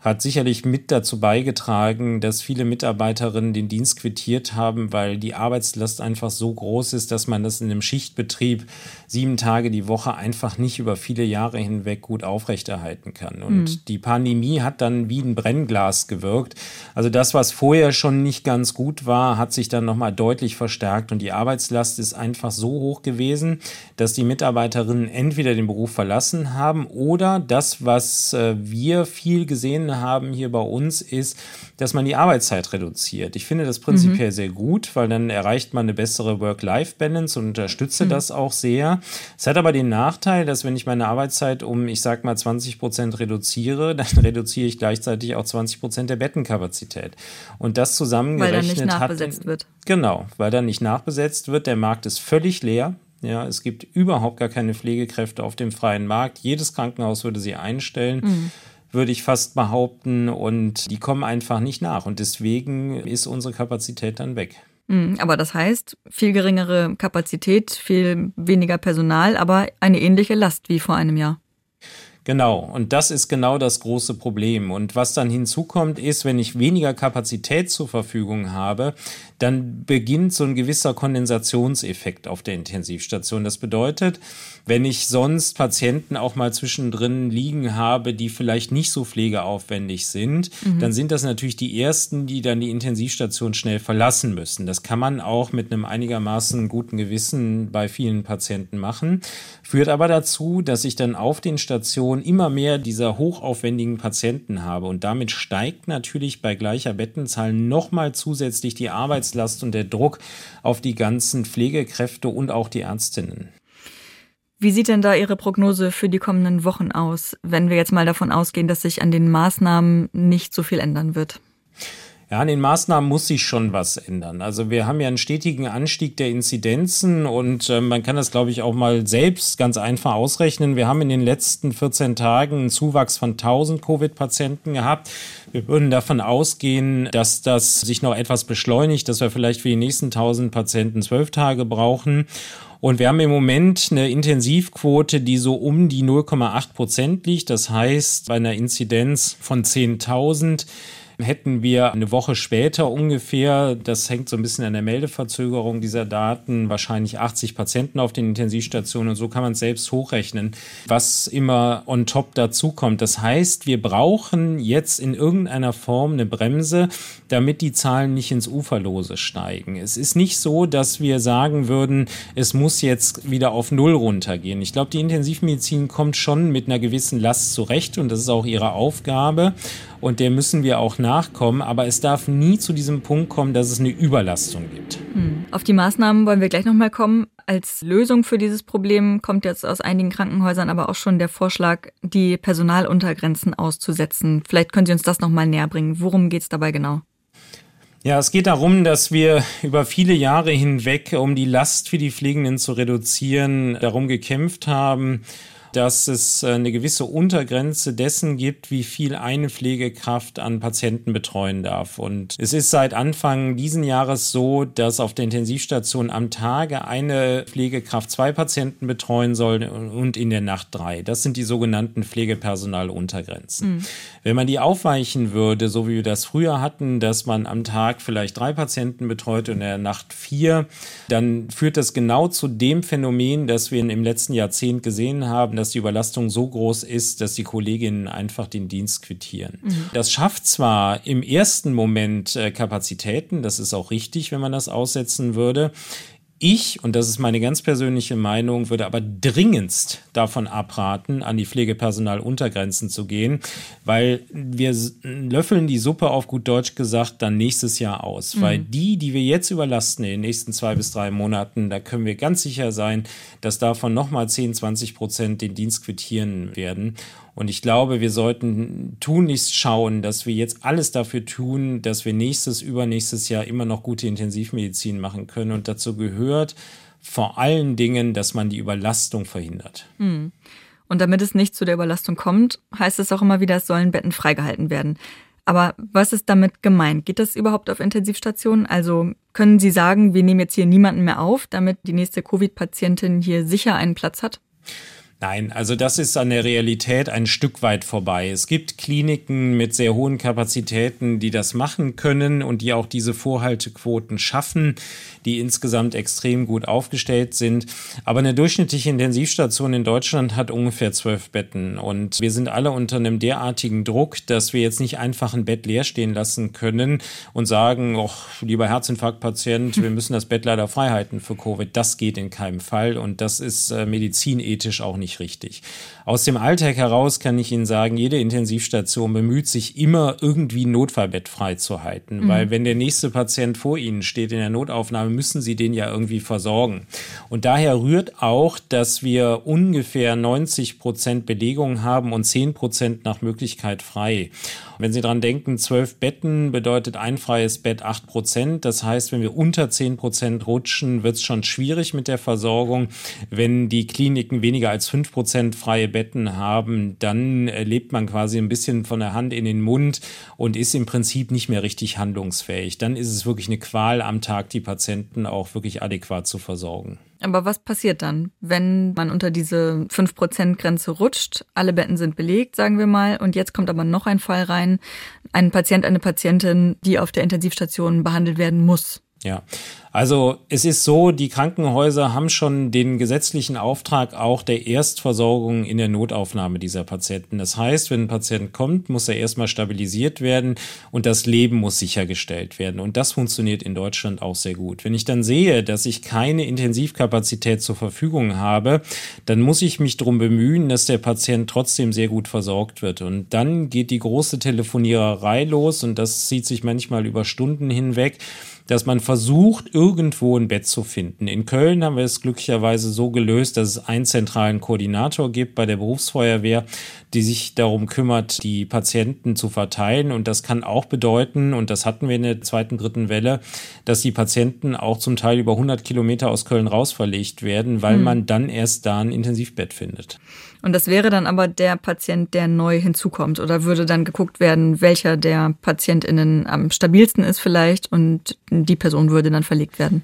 hat sicherlich mit dazu beigetragen, dass viele Mitarbeiterinnen den Dienst quittiert haben, weil die Arbeitslast einfach so groß ist, dass man das in einem Schichtbetrieb sieben Tage die Woche einfach nicht über viele Jahre hinweg gut aufrechterhalten kann. Und mhm. die Pandemie hat dann wie ein Brennglas gewirkt. Also das, was vorher schon nicht ganz gut war, hat sich dann nochmal deutlich verstärkt und die Arbeitslast ist einfach so hoch gewesen, dass die Mitarbeiterinnen entweder den Beruf verlassen haben oder das, was äh, wir viel gesehen haben hier bei uns, ist, dass man die Arbeitszeit reduziert. Ich finde das prinzipiell mhm. sehr gut, weil dann erreicht man eine bessere Work-Life-Balance und unterstütze mhm. das auch sehr. Es hat aber den Nachteil, dass wenn ich meine Arbeitszeit um, ich sag mal, 20 Prozent reduziere, dann reduziere ich gleichzeitig auch 20 Prozent der Bettenkapazität. Und das zusammengerechnet weil dann nicht nachbesetzt hat, wird. Genau, weil dann nicht nachbesetzt wird. Der Markt ist völlig leer. Ja, es gibt überhaupt gar keine Pflegekräfte auf dem freien Markt. Jedes Krankenhaus würde sie einstellen. Mhm würde ich fast behaupten. Und die kommen einfach nicht nach. Und deswegen ist unsere Kapazität dann weg. Mhm, aber das heißt, viel geringere Kapazität, viel weniger Personal, aber eine ähnliche Last wie vor einem Jahr. Genau, und das ist genau das große Problem. Und was dann hinzukommt, ist, wenn ich weniger Kapazität zur Verfügung habe, dann beginnt so ein gewisser Kondensationseffekt auf der Intensivstation. Das bedeutet, wenn ich sonst Patienten auch mal zwischendrin liegen habe, die vielleicht nicht so pflegeaufwendig sind, mhm. dann sind das natürlich die ersten, die dann die Intensivstation schnell verlassen müssen. Das kann man auch mit einem einigermaßen guten Gewissen bei vielen Patienten machen, führt aber dazu, dass ich dann auf den Stationen immer mehr dieser hochaufwendigen Patienten habe und damit steigt natürlich bei gleicher Bettenzahl nochmal zusätzlich die Arbeits Arbeitslast und der Druck auf die ganzen Pflegekräfte und auch die Ärztinnen. Wie sieht denn da Ihre Prognose für die kommenden Wochen aus, wenn wir jetzt mal davon ausgehen, dass sich an den Maßnahmen nicht so viel ändern wird? Ja, an den Maßnahmen muss sich schon was ändern. Also wir haben ja einen stetigen Anstieg der Inzidenzen und äh, man kann das, glaube ich, auch mal selbst ganz einfach ausrechnen. Wir haben in den letzten 14 Tagen einen Zuwachs von 1000 Covid-Patienten gehabt. Wir würden davon ausgehen, dass das sich noch etwas beschleunigt, dass wir vielleicht für die nächsten 1000 Patienten zwölf Tage brauchen. Und wir haben im Moment eine Intensivquote, die so um die 0,8 Prozent liegt. Das heißt, bei einer Inzidenz von 10.000 hätten wir eine Woche später ungefähr, das hängt so ein bisschen an der Meldeverzögerung dieser Daten, wahrscheinlich 80 Patienten auf den Intensivstationen und so kann man es selbst hochrechnen, was immer on top dazukommt. Das heißt, wir brauchen jetzt in irgendeiner Form eine Bremse, damit die Zahlen nicht ins Uferlose steigen. Es ist nicht so, dass wir sagen würden, es muss jetzt wieder auf Null runtergehen. Ich glaube, die Intensivmedizin kommt schon mit einer gewissen Last zurecht und das ist auch ihre Aufgabe und der müssen wir auch nachkommen. Aber es darf nie zu diesem Punkt kommen, dass es eine Überlastung gibt. Hm. Auf die Maßnahmen wollen wir gleich nochmal kommen. Als Lösung für dieses Problem kommt jetzt aus einigen Krankenhäusern aber auch schon der Vorschlag, die Personaluntergrenzen auszusetzen. Vielleicht können Sie uns das nochmal näher bringen. Worum geht es dabei genau? Ja, es geht darum, dass wir über viele Jahre hinweg, um die Last für die Pflegenden zu reduzieren, darum gekämpft haben, dass es äh, eine gewisse Untergrenze dessen gibt, wie viel eine Pflegekraft an Patienten betreuen darf. Und es ist seit Anfang diesen Jahres so, dass auf der Intensivstation am Tage eine Pflegekraft zwei Patienten betreuen soll und in der Nacht drei. Das sind die sogenannten Pflegepersonaluntergrenzen. Mhm. Wenn man die aufweichen würde, so wie wir das früher hatten, dass man am Tag vielleicht drei Patienten betreut und in der Nacht vier, dann führt das genau zu dem Phänomen, das wir im letzten Jahrzehnt gesehen haben, dass die Überlastung so groß ist, dass die Kolleginnen einfach den Dienst quittieren. Mhm. Das schafft zwar im ersten Moment äh, Kapazitäten, das ist auch richtig, wenn man das aussetzen würde. Ich, und das ist meine ganz persönliche Meinung, würde aber dringendst davon abraten, an die Pflegepersonaluntergrenzen zu gehen, weil wir löffeln die Suppe auf gut Deutsch gesagt dann nächstes Jahr aus. Mhm. Weil die, die wir jetzt überlasten in den nächsten zwei bis drei Monaten, da können wir ganz sicher sein, dass davon nochmal 10, 20 Prozent den Dienst quittieren werden. Und ich glaube, wir sollten tunlichst schauen, dass wir jetzt alles dafür tun, dass wir nächstes, übernächstes Jahr immer noch gute Intensivmedizin machen können. Und dazu gehört vor allen Dingen, dass man die Überlastung verhindert. Hm. Und damit es nicht zu der Überlastung kommt, heißt es auch immer wieder, es sollen Betten freigehalten werden. Aber was ist damit gemeint? Geht das überhaupt auf Intensivstationen? Also können Sie sagen, wir nehmen jetzt hier niemanden mehr auf, damit die nächste Covid-Patientin hier sicher einen Platz hat? Nein, also das ist an der Realität ein Stück weit vorbei. Es gibt Kliniken mit sehr hohen Kapazitäten, die das machen können und die auch diese Vorhaltequoten schaffen, die insgesamt extrem gut aufgestellt sind. Aber eine durchschnittliche Intensivstation in Deutschland hat ungefähr zwölf Betten und wir sind alle unter einem derartigen Druck, dass wir jetzt nicht einfach ein Bett leer stehen lassen können und sagen, oh, lieber Herzinfarktpatient, wir müssen das Bett leider freihalten für Covid. Das geht in keinem Fall und das ist äh, medizinethisch auch nicht nicht richtig. Aus dem Alltag heraus kann ich Ihnen sagen, jede Intensivstation bemüht sich immer irgendwie ein Notfallbett freizuhalten, mhm. weil wenn der nächste Patient vor Ihnen steht in der Notaufnahme, müssen Sie den ja irgendwie versorgen. Und daher rührt auch, dass wir ungefähr 90 Prozent Belegung haben und 10 Prozent nach Möglichkeit frei. Wenn Sie dran denken, zwölf Betten bedeutet ein freies Bett acht Prozent. Das heißt, wenn wir unter zehn Prozent rutschen, wird es schon schwierig mit der Versorgung. Wenn die Kliniken weniger als fünf Prozent freie Betten haben, dann lebt man quasi ein bisschen von der Hand in den Mund und ist im Prinzip nicht mehr richtig handlungsfähig. Dann ist es wirklich eine Qual am Tag, die Patienten auch wirklich adäquat zu versorgen. Aber was passiert dann, wenn man unter diese 5%-Grenze rutscht? Alle Betten sind belegt, sagen wir mal, und jetzt kommt aber noch ein Fall rein. Ein Patient, eine Patientin, die auf der Intensivstation behandelt werden muss. Ja, also es ist so, die Krankenhäuser haben schon den gesetzlichen Auftrag auch der Erstversorgung in der Notaufnahme dieser Patienten. Das heißt, wenn ein Patient kommt, muss er erstmal stabilisiert werden und das Leben muss sichergestellt werden. Und das funktioniert in Deutschland auch sehr gut. Wenn ich dann sehe, dass ich keine Intensivkapazität zur Verfügung habe, dann muss ich mich darum bemühen, dass der Patient trotzdem sehr gut versorgt wird. Und dann geht die große Telefoniererei los und das zieht sich manchmal über Stunden hinweg dass man versucht, irgendwo ein Bett zu finden. In Köln haben wir es glücklicherweise so gelöst, dass es einen zentralen Koordinator gibt bei der Berufsfeuerwehr, die sich darum kümmert, die Patienten zu verteilen. Und das kann auch bedeuten, und das hatten wir in der zweiten, dritten Welle, dass die Patienten auch zum Teil über 100 Kilometer aus Köln raus verlegt werden, weil hm. man dann erst da ein Intensivbett findet. Und das wäre dann aber der Patient, der neu hinzukommt. Oder würde dann geguckt werden, welcher der PatientInnen am stabilsten ist vielleicht und die Person würde dann verlegt werden?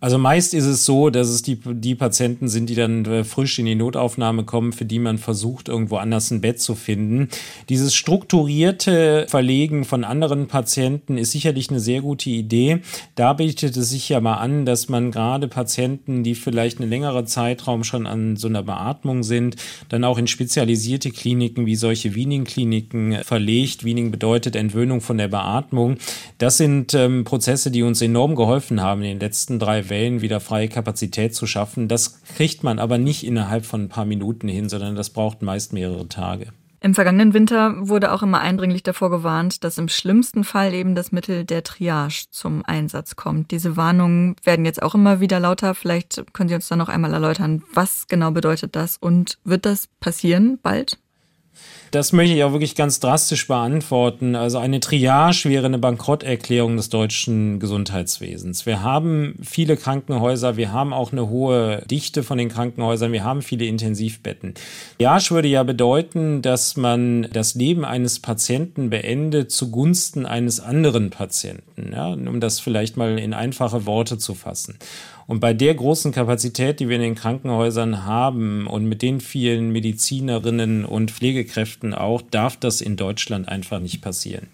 Also meist ist es so, dass es die, die Patienten sind, die dann äh, frisch in die Notaufnahme kommen, für die man versucht, irgendwo anders ein Bett zu finden. Dieses strukturierte Verlegen von anderen Patienten ist sicherlich eine sehr gute Idee. Da bietet es sich ja mal an, dass man gerade Patienten, die vielleicht einen längeren Zeitraum schon an so einer Beatmung sind, dann auch in spezialisierte Kliniken wie solche Wiening-Kliniken verlegt. Wiening bedeutet Entwöhnung von der Beatmung. Das sind ähm, Prozesse, die uns enorm geholfen haben in den letzten drei Wellen wieder freie Kapazität zu schaffen. Das kriegt man aber nicht innerhalb von ein paar Minuten hin, sondern das braucht meist mehrere Tage. Im vergangenen Winter wurde auch immer eindringlich davor gewarnt, dass im schlimmsten Fall eben das Mittel der Triage zum Einsatz kommt. Diese Warnungen werden jetzt auch immer wieder lauter. Vielleicht können Sie uns da noch einmal erläutern, was genau bedeutet das und wird das passieren bald? Das möchte ich auch wirklich ganz drastisch beantworten. Also eine Triage wäre eine Bankrotterklärung des deutschen Gesundheitswesens. Wir haben viele Krankenhäuser, wir haben auch eine hohe Dichte von den Krankenhäusern, wir haben viele Intensivbetten. Triage würde ja bedeuten, dass man das Leben eines Patienten beendet zugunsten eines anderen Patienten, ja, um das vielleicht mal in einfache Worte zu fassen. Und bei der großen Kapazität, die wir in den Krankenhäusern haben und mit den vielen Medizinerinnen und Pflegekräften auch, darf das in Deutschland einfach nicht passieren.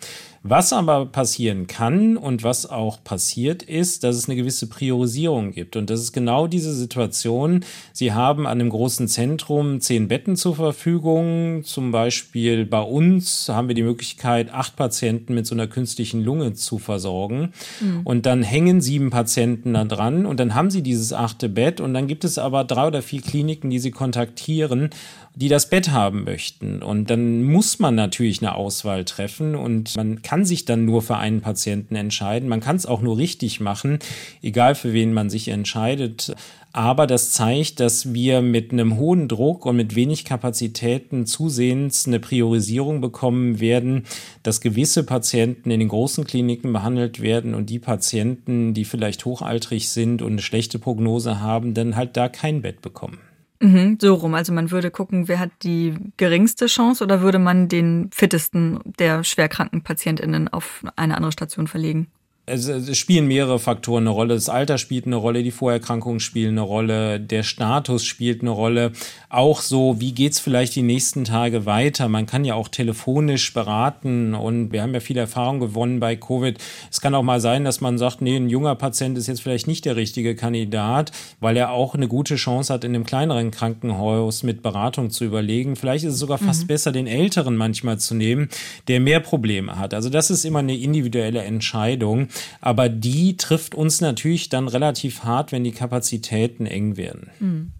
Was aber passieren kann und was auch passiert ist, dass es eine gewisse Priorisierung gibt. Und das ist genau diese Situation. Sie haben an einem großen Zentrum zehn Betten zur Verfügung. Zum Beispiel bei uns haben wir die Möglichkeit, acht Patienten mit so einer künstlichen Lunge zu versorgen. Mhm. Und dann hängen sieben Patienten da dran und dann haben sie dieses achte Bett. Und dann gibt es aber drei oder vier Kliniken, die sie kontaktieren die das Bett haben möchten. Und dann muss man natürlich eine Auswahl treffen und man kann sich dann nur für einen Patienten entscheiden. Man kann es auch nur richtig machen, egal für wen man sich entscheidet. Aber das zeigt, dass wir mit einem hohen Druck und mit wenig Kapazitäten zusehends eine Priorisierung bekommen werden, dass gewisse Patienten in den großen Kliniken behandelt werden und die Patienten, die vielleicht hochaltrig sind und eine schlechte Prognose haben, dann halt da kein Bett bekommen. Mhm, so rum. Also man würde gucken, wer hat die geringste Chance oder würde man den fittesten der schwerkranken PatientInnen auf eine andere Station verlegen? Es, es spielen mehrere Faktoren eine Rolle. Das Alter spielt eine Rolle, die Vorerkrankungen spielen eine Rolle, der Status spielt eine Rolle. Auch so, wie geht's vielleicht die nächsten Tage weiter? Man kann ja auch telefonisch beraten und wir haben ja viel Erfahrung gewonnen bei Covid. Es kann auch mal sein, dass man sagt, nee, ein junger Patient ist jetzt vielleicht nicht der richtige Kandidat, weil er auch eine gute Chance hat, in einem kleineren Krankenhaus mit Beratung zu überlegen. Vielleicht ist es sogar fast mhm. besser, den Älteren manchmal zu nehmen, der mehr Probleme hat. Also das ist immer eine individuelle Entscheidung. Aber die trifft uns natürlich dann relativ hart, wenn die Kapazitäten eng werden. Mhm.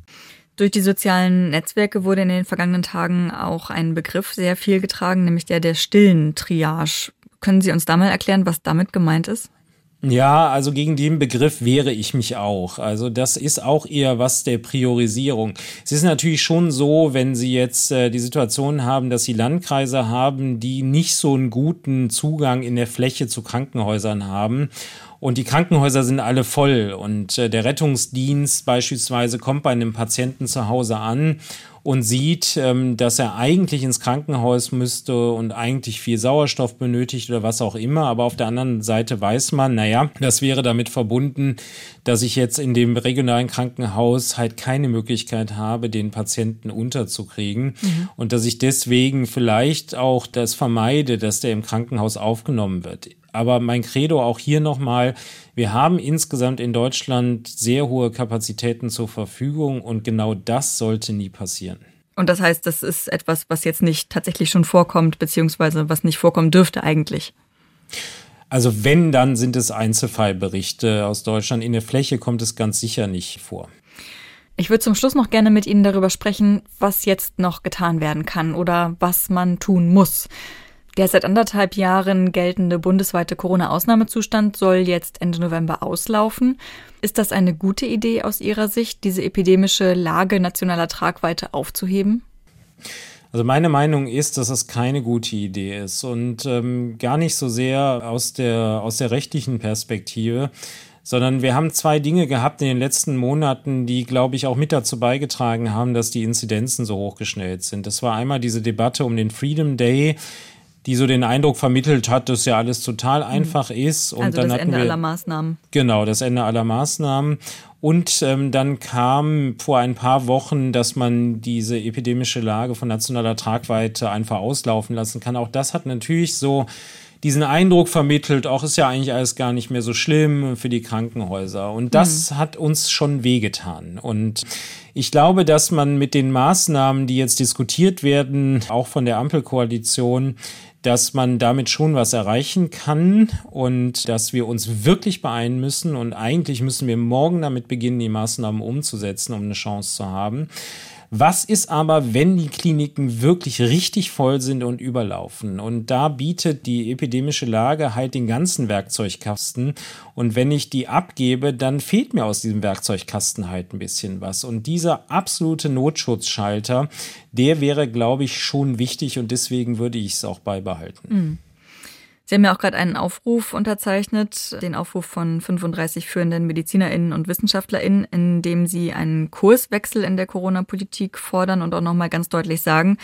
Durch die sozialen Netzwerke wurde in den vergangenen Tagen auch ein Begriff sehr viel getragen, nämlich der der stillen Triage. Können Sie uns da mal erklären, was damit gemeint ist? Ja, also gegen den Begriff wehre ich mich auch. Also das ist auch eher was der Priorisierung. Es ist natürlich schon so, wenn Sie jetzt äh, die Situation haben, dass Sie Landkreise haben, die nicht so einen guten Zugang in der Fläche zu Krankenhäusern haben und die Krankenhäuser sind alle voll und äh, der Rettungsdienst beispielsweise kommt bei einem Patienten zu Hause an und sieht, ähm, dass er eigentlich ins Krankenhaus müsste und eigentlich viel Sauerstoff benötigt oder was auch immer. Aber auf der anderen Seite weiß man, naja, das wäre damit verbunden, dass ich jetzt in dem regionalen Krankenhaus halt keine Möglichkeit habe, den Patienten unterzukriegen mhm. und dass ich deswegen vielleicht auch das vermeide, dass der im Krankenhaus aufgenommen wird. Aber mein Credo auch hier nochmal, wir haben insgesamt in Deutschland sehr hohe Kapazitäten zur Verfügung und genau das sollte nie passieren. Und das heißt, das ist etwas, was jetzt nicht tatsächlich schon vorkommt, beziehungsweise was nicht vorkommen dürfte eigentlich. Also wenn, dann sind es Einzelfallberichte aus Deutschland. In der Fläche kommt es ganz sicher nicht vor. Ich würde zum Schluss noch gerne mit Ihnen darüber sprechen, was jetzt noch getan werden kann oder was man tun muss. Der seit anderthalb Jahren geltende bundesweite Corona-Ausnahmezustand soll jetzt Ende November auslaufen. Ist das eine gute Idee aus Ihrer Sicht, diese epidemische Lage nationaler Tragweite aufzuheben? Also meine Meinung ist, dass das keine gute Idee ist und ähm, gar nicht so sehr aus der, aus der rechtlichen Perspektive, sondern wir haben zwei Dinge gehabt in den letzten Monaten, die, glaube ich, auch mit dazu beigetragen haben, dass die Inzidenzen so hochgeschnellt sind. Das war einmal diese Debatte um den Freedom Day, die so den Eindruck vermittelt hat, dass ja alles total mhm. einfach mhm. ist. Und also dann das Ende wir, aller Maßnahmen. Genau, das Ende aller Maßnahmen. Und ähm, dann kam vor ein paar Wochen, dass man diese epidemische Lage von nationaler Tragweite einfach auslaufen lassen kann. Auch das hat natürlich so diesen Eindruck vermittelt, auch ist ja eigentlich alles gar nicht mehr so schlimm für die Krankenhäuser. Und das mhm. hat uns schon wehgetan. Und ich glaube, dass man mit den Maßnahmen, die jetzt diskutiert werden, auch von der Ampelkoalition, dass man damit schon was erreichen kann und dass wir uns wirklich beeilen müssen. Und eigentlich müssen wir morgen damit beginnen, die Maßnahmen umzusetzen, um eine Chance zu haben. Was ist aber, wenn die Kliniken wirklich richtig voll sind und überlaufen? Und da bietet die epidemische Lage halt den ganzen Werkzeugkasten. Und wenn ich die abgebe, dann fehlt mir aus diesem Werkzeugkasten halt ein bisschen was. Und dieser absolute Notschutzschalter, der wäre, glaube ich, schon wichtig und deswegen würde ich es auch beibehalten. Mhm. Sie haben ja auch gerade einen Aufruf unterzeichnet, den Aufruf von 35 führenden MedizinerInnen und WissenschaftlerInnen, in dem Sie einen Kurswechsel in der Corona-Politik fordern und auch nochmal ganz deutlich sagen,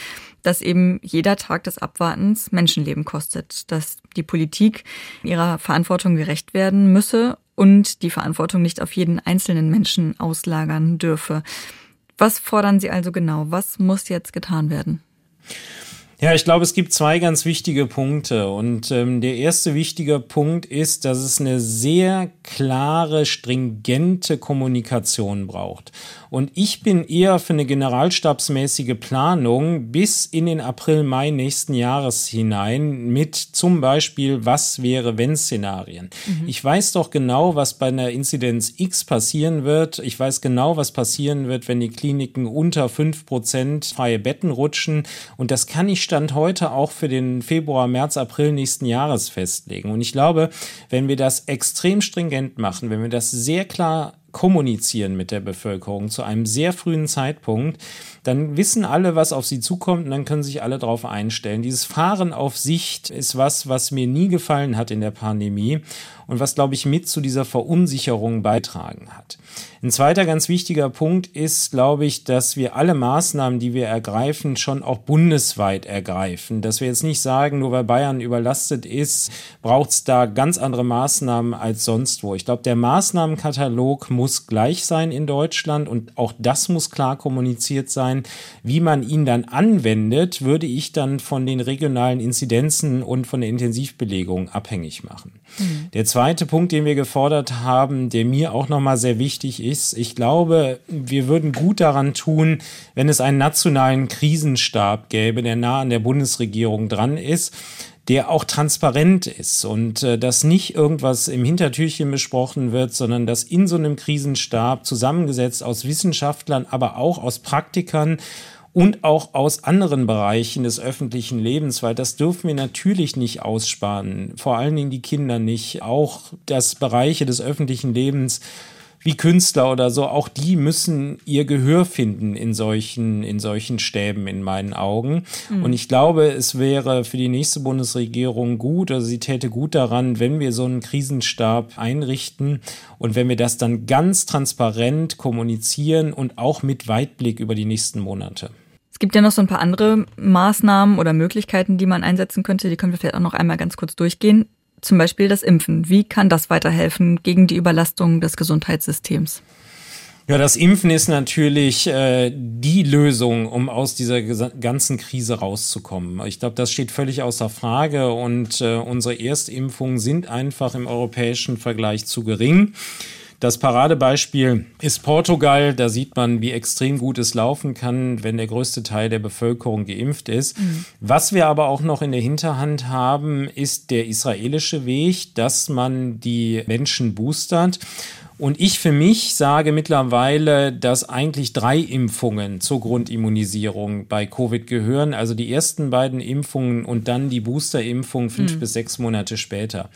dass eben jeder Tag des Abwartens Menschenleben kostet, dass die Politik ihrer Verantwortung gerecht werden müsse und die Verantwortung nicht auf jeden einzelnen Menschen auslagern dürfe. Was fordern Sie also genau? Was muss jetzt getan werden? Ja, ich glaube, es gibt zwei ganz wichtige Punkte. Und ähm, der erste wichtige Punkt ist, dass es eine sehr klare, stringente Kommunikation braucht. Und ich bin eher für eine generalstabsmäßige Planung bis in den April, Mai nächsten Jahres hinein mit zum Beispiel Was wäre wenn Szenarien. Mhm. Ich weiß doch genau, was bei einer Inzidenz X passieren wird. Ich weiß genau, was passieren wird, wenn die Kliniken unter fünf Prozent freie Betten rutschen. Und das kann ich Stand heute auch für den Februar, März, April nächsten Jahres festlegen. Und ich glaube, wenn wir das extrem stringent machen, wenn wir das sehr klar kommunizieren mit der Bevölkerung zu einem sehr frühen Zeitpunkt, dann wissen alle, was auf sie zukommt und dann können sich alle darauf einstellen. Dieses Fahren auf Sicht ist was, was mir nie gefallen hat in der Pandemie und was, glaube ich, mit zu dieser Verunsicherung beitragen hat. Ein zweiter ganz wichtiger Punkt ist, glaube ich, dass wir alle Maßnahmen, die wir ergreifen, schon auch bundesweit ergreifen. Dass wir jetzt nicht sagen, nur weil Bayern überlastet ist, braucht es da ganz andere Maßnahmen als sonst wo. Ich glaube, der Maßnahmenkatalog muss gleich sein in Deutschland und auch das muss klar kommuniziert sein. Wie man ihn dann anwendet, würde ich dann von den regionalen Inzidenzen und von der Intensivbelegung abhängig machen. Mhm. Der zweite Punkt, den wir gefordert haben, der mir auch nochmal sehr wichtig ist, ich glaube, wir würden gut daran tun, wenn es einen nationalen Krisenstab gäbe, der nah an der Bundesregierung dran ist der auch transparent ist und äh, dass nicht irgendwas im Hintertürchen besprochen wird, sondern dass in so einem Krisenstab zusammengesetzt aus Wissenschaftlern, aber auch aus Praktikern und auch aus anderen Bereichen des öffentlichen Lebens, weil das dürfen wir natürlich nicht aussparen, vor allen Dingen die Kinder nicht, auch das Bereiche des öffentlichen Lebens wie Künstler oder so, auch die müssen ihr Gehör finden in solchen, in solchen Stäben in meinen Augen. Mhm. Und ich glaube, es wäre für die nächste Bundesregierung gut, also sie täte gut daran, wenn wir so einen Krisenstab einrichten und wenn wir das dann ganz transparent kommunizieren und auch mit Weitblick über die nächsten Monate. Es gibt ja noch so ein paar andere Maßnahmen oder Möglichkeiten, die man einsetzen könnte. Die können wir vielleicht auch noch einmal ganz kurz durchgehen. Zum Beispiel das Impfen. Wie kann das weiterhelfen gegen die Überlastung des Gesundheitssystems? Ja, das Impfen ist natürlich äh, die Lösung, um aus dieser ganzen Krise rauszukommen. Ich glaube, das steht völlig außer Frage und äh, unsere Erstimpfungen sind einfach im europäischen Vergleich zu gering. Das Paradebeispiel ist Portugal. Da sieht man, wie extrem gut es laufen kann, wenn der größte Teil der Bevölkerung geimpft ist. Mhm. Was wir aber auch noch in der Hinterhand haben, ist der israelische Weg, dass man die Menschen boostert. Und ich für mich sage mittlerweile, dass eigentlich drei Impfungen zur Grundimmunisierung bei Covid gehören. Also die ersten beiden Impfungen und dann die Boosterimpfung fünf mhm. bis sechs Monate später.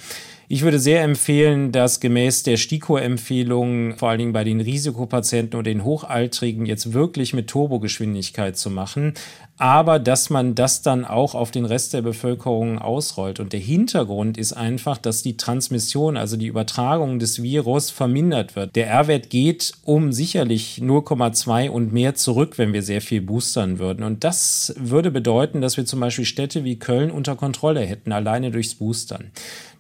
Ich würde sehr empfehlen, dass gemäß der STIKO-Empfehlung vor allen Dingen bei den Risikopatienten und den Hochaltrigen jetzt wirklich mit Turbogeschwindigkeit zu machen, aber dass man das dann auch auf den Rest der Bevölkerung ausrollt. Und der Hintergrund ist einfach, dass die Transmission, also die Übertragung des Virus vermindert wird. Der R-Wert geht um sicherlich 0,2 und mehr zurück, wenn wir sehr viel boostern würden. Und das würde bedeuten, dass wir zum Beispiel Städte wie Köln unter Kontrolle hätten, alleine durchs Boostern.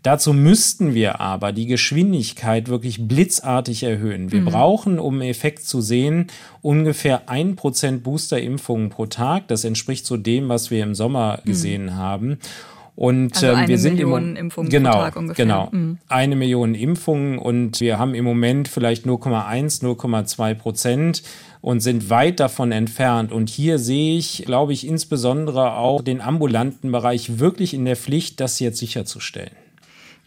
Dazu müssten wir aber die Geschwindigkeit wirklich blitzartig erhöhen. Wir mhm. brauchen, um Effekt zu sehen, ungefähr ein Prozent Boosterimpfungen pro Tag. Das entspricht so dem, was wir im Sommer mhm. gesehen haben. Und also ähm, wir sind Million im Impfungen genau, pro Tag ungefähr. Genau, mhm. eine Million Impfungen und wir haben im Moment vielleicht 0,1, 0,2 Prozent und sind weit davon entfernt. Und hier sehe ich, glaube ich, insbesondere auch den ambulanten Bereich wirklich in der Pflicht, das jetzt sicherzustellen.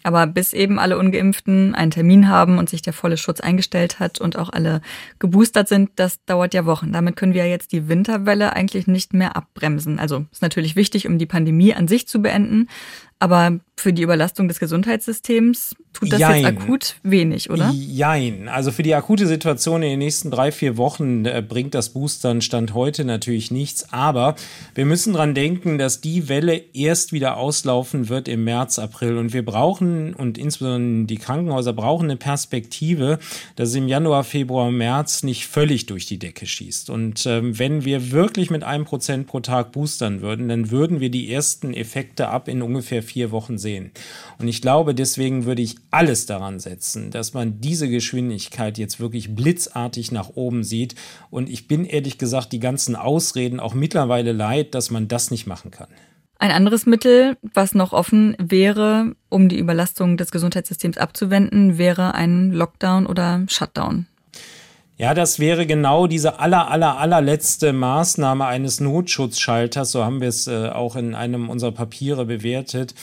Aber bis eben alle Ungeimpften einen Termin haben und sich der volle Schutz eingestellt hat und auch alle geboostert sind, das dauert ja Wochen. Damit können wir jetzt die Winterwelle eigentlich nicht mehr abbremsen. Also ist natürlich wichtig, um die Pandemie an sich zu beenden. Aber für die Überlastung des Gesundheitssystems tut das Jein. jetzt akut wenig, oder? Jein. Also für die akute Situation in den nächsten drei, vier Wochen äh, bringt das Boostern Stand heute natürlich nichts. Aber wir müssen dran denken, dass die Welle erst wieder auslaufen wird im März, April. Und wir brauchen, und insbesondere die Krankenhäuser brauchen eine Perspektive, dass es im Januar, Februar, März nicht völlig durch die Decke schießt. Und ähm, wenn wir wirklich mit einem Prozent pro Tag boostern würden, dann würden wir die ersten Effekte ab in ungefähr vier Wochen sehen. Und ich glaube, deswegen würde ich alles daran setzen, dass man diese Geschwindigkeit jetzt wirklich blitzartig nach oben sieht. Und ich bin ehrlich gesagt die ganzen Ausreden auch mittlerweile leid, dass man das nicht machen kann. Ein anderes Mittel, was noch offen wäre, um die Überlastung des Gesundheitssystems abzuwenden, wäre ein Lockdown oder Shutdown. Ja, das wäre genau diese aller, aller, allerletzte Maßnahme eines Notschutzschalters, so haben wir es äh, auch in einem unserer Papiere bewertet,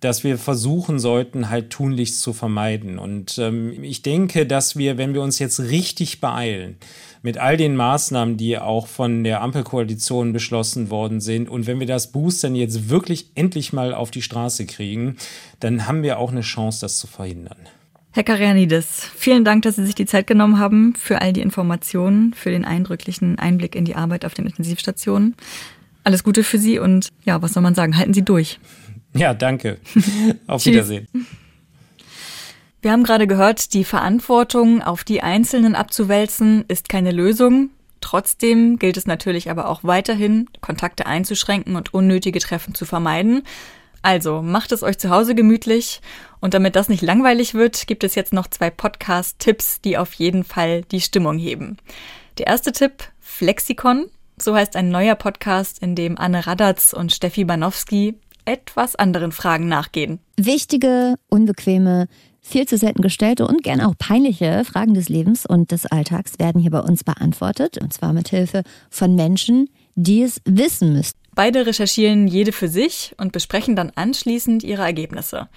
dass wir versuchen sollten, halt tunlichst zu vermeiden. Und ähm, ich denke, dass wir, wenn wir uns jetzt richtig beeilen, mit all den Maßnahmen, die auch von der Ampelkoalition beschlossen worden sind, und wenn wir das Boostern jetzt wirklich endlich mal auf die Straße kriegen, dann haben wir auch eine Chance, das zu verhindern. Herr Karianidis, vielen Dank, dass Sie sich die Zeit genommen haben für all die Informationen, für den eindrücklichen Einblick in die Arbeit auf den Intensivstationen. Alles Gute für Sie und ja, was soll man sagen? Halten Sie durch. Ja, danke. Auf Wiedersehen. Wir haben gerade gehört, die Verantwortung auf die Einzelnen abzuwälzen ist keine Lösung. Trotzdem gilt es natürlich aber auch weiterhin, Kontakte einzuschränken und unnötige Treffen zu vermeiden. Also macht es euch zu Hause gemütlich und damit das nicht langweilig wird, gibt es jetzt noch zwei Podcast-Tipps, die auf jeden Fall die Stimmung heben. Der erste Tipp, Flexikon. So heißt ein neuer Podcast, in dem Anne Radatz und Steffi Banowski etwas anderen Fragen nachgehen. Wichtige, unbequeme, viel zu selten gestellte und gerne auch peinliche Fragen des Lebens und des Alltags werden hier bei uns beantwortet. Und zwar mit Hilfe von Menschen, die es wissen müssten. Beide recherchieren jede für sich und besprechen dann anschließend ihre Ergebnisse.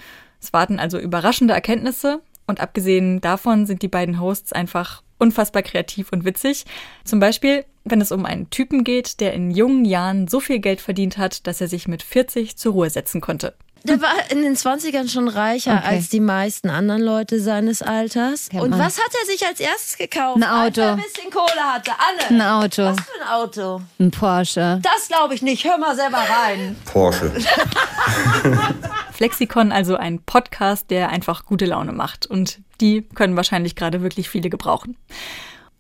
Es warten also überraschende Erkenntnisse und abgesehen davon sind die beiden Hosts einfach unfassbar kreativ und witzig. Zum Beispiel, wenn es um einen Typen geht, der in jungen Jahren so viel Geld verdient hat, dass er sich mit 40 zur Ruhe setzen konnte. Der war in den 20ern schon reicher okay. als die meisten anderen Leute seines Alters. Kennt Und man. was hat er sich als erstes gekauft? Ein Auto. Als er ein bisschen Kohle hatte. Anne. Ein Auto. Was für ein Auto? Ein Porsche. Das glaube ich nicht. Hör mal selber rein. Porsche. Flexikon, also ein Podcast, der einfach gute Laune macht. Und die können wahrscheinlich gerade wirklich viele gebrauchen.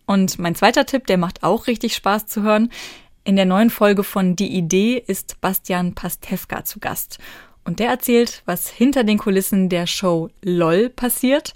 Und mein zweiter Tipp, der macht auch richtig Spaß zu hören. In der neuen Folge von Die Idee ist Bastian Pastewka zu Gast. Und der erzählt, was hinter den Kulissen der Show LOL passiert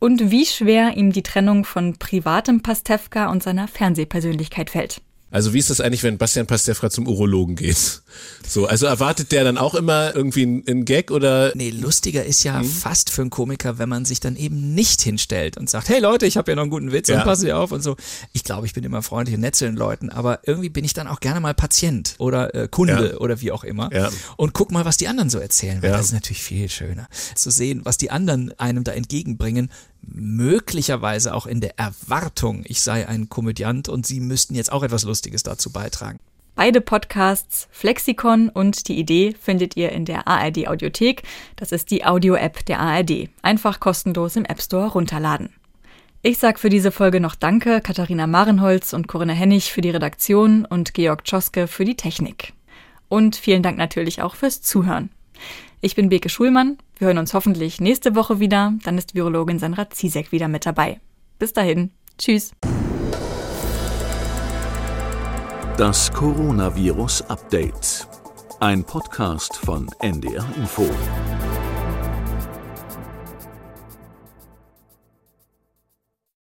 und wie schwer ihm die Trennung von privatem Pastewka und seiner Fernsehpersönlichkeit fällt. Also wie ist das eigentlich, wenn Bastian Pastewka zum Urologen geht? So, also erwartet der dann auch immer irgendwie einen Gag oder? Nee, lustiger ist ja hm? fast für einen Komiker, wenn man sich dann eben nicht hinstellt und sagt, hey Leute, ich habe ja noch einen guten Witz ja. und passe auf und so. Ich glaube, ich bin immer freundlich und nett zu den Leuten, aber irgendwie bin ich dann auch gerne mal Patient oder äh, Kunde ja. oder wie auch immer ja. und guck mal, was die anderen so erzählen, weil das ist natürlich viel schöner zu sehen, was die anderen einem da entgegenbringen möglicherweise auch in der Erwartung, ich sei ein Komödiant und Sie müssten jetzt auch etwas Lustiges dazu beitragen. Beide Podcasts, Flexikon und die Idee findet ihr in der ARD Audiothek. Das ist die Audio-App der ARD. Einfach kostenlos im App Store runterladen. Ich sag für diese Folge noch Danke Katharina Marenholz und Corinna Hennig für die Redaktion und Georg Tschoske für die Technik. Und vielen Dank natürlich auch fürs Zuhören. Ich bin Beke Schulmann. Wir hören uns hoffentlich nächste Woche wieder. Dann ist Virologin Sandra Ziesek wieder mit dabei. Bis dahin. Tschüss. Das Coronavirus Update. Ein Podcast von NDR Info.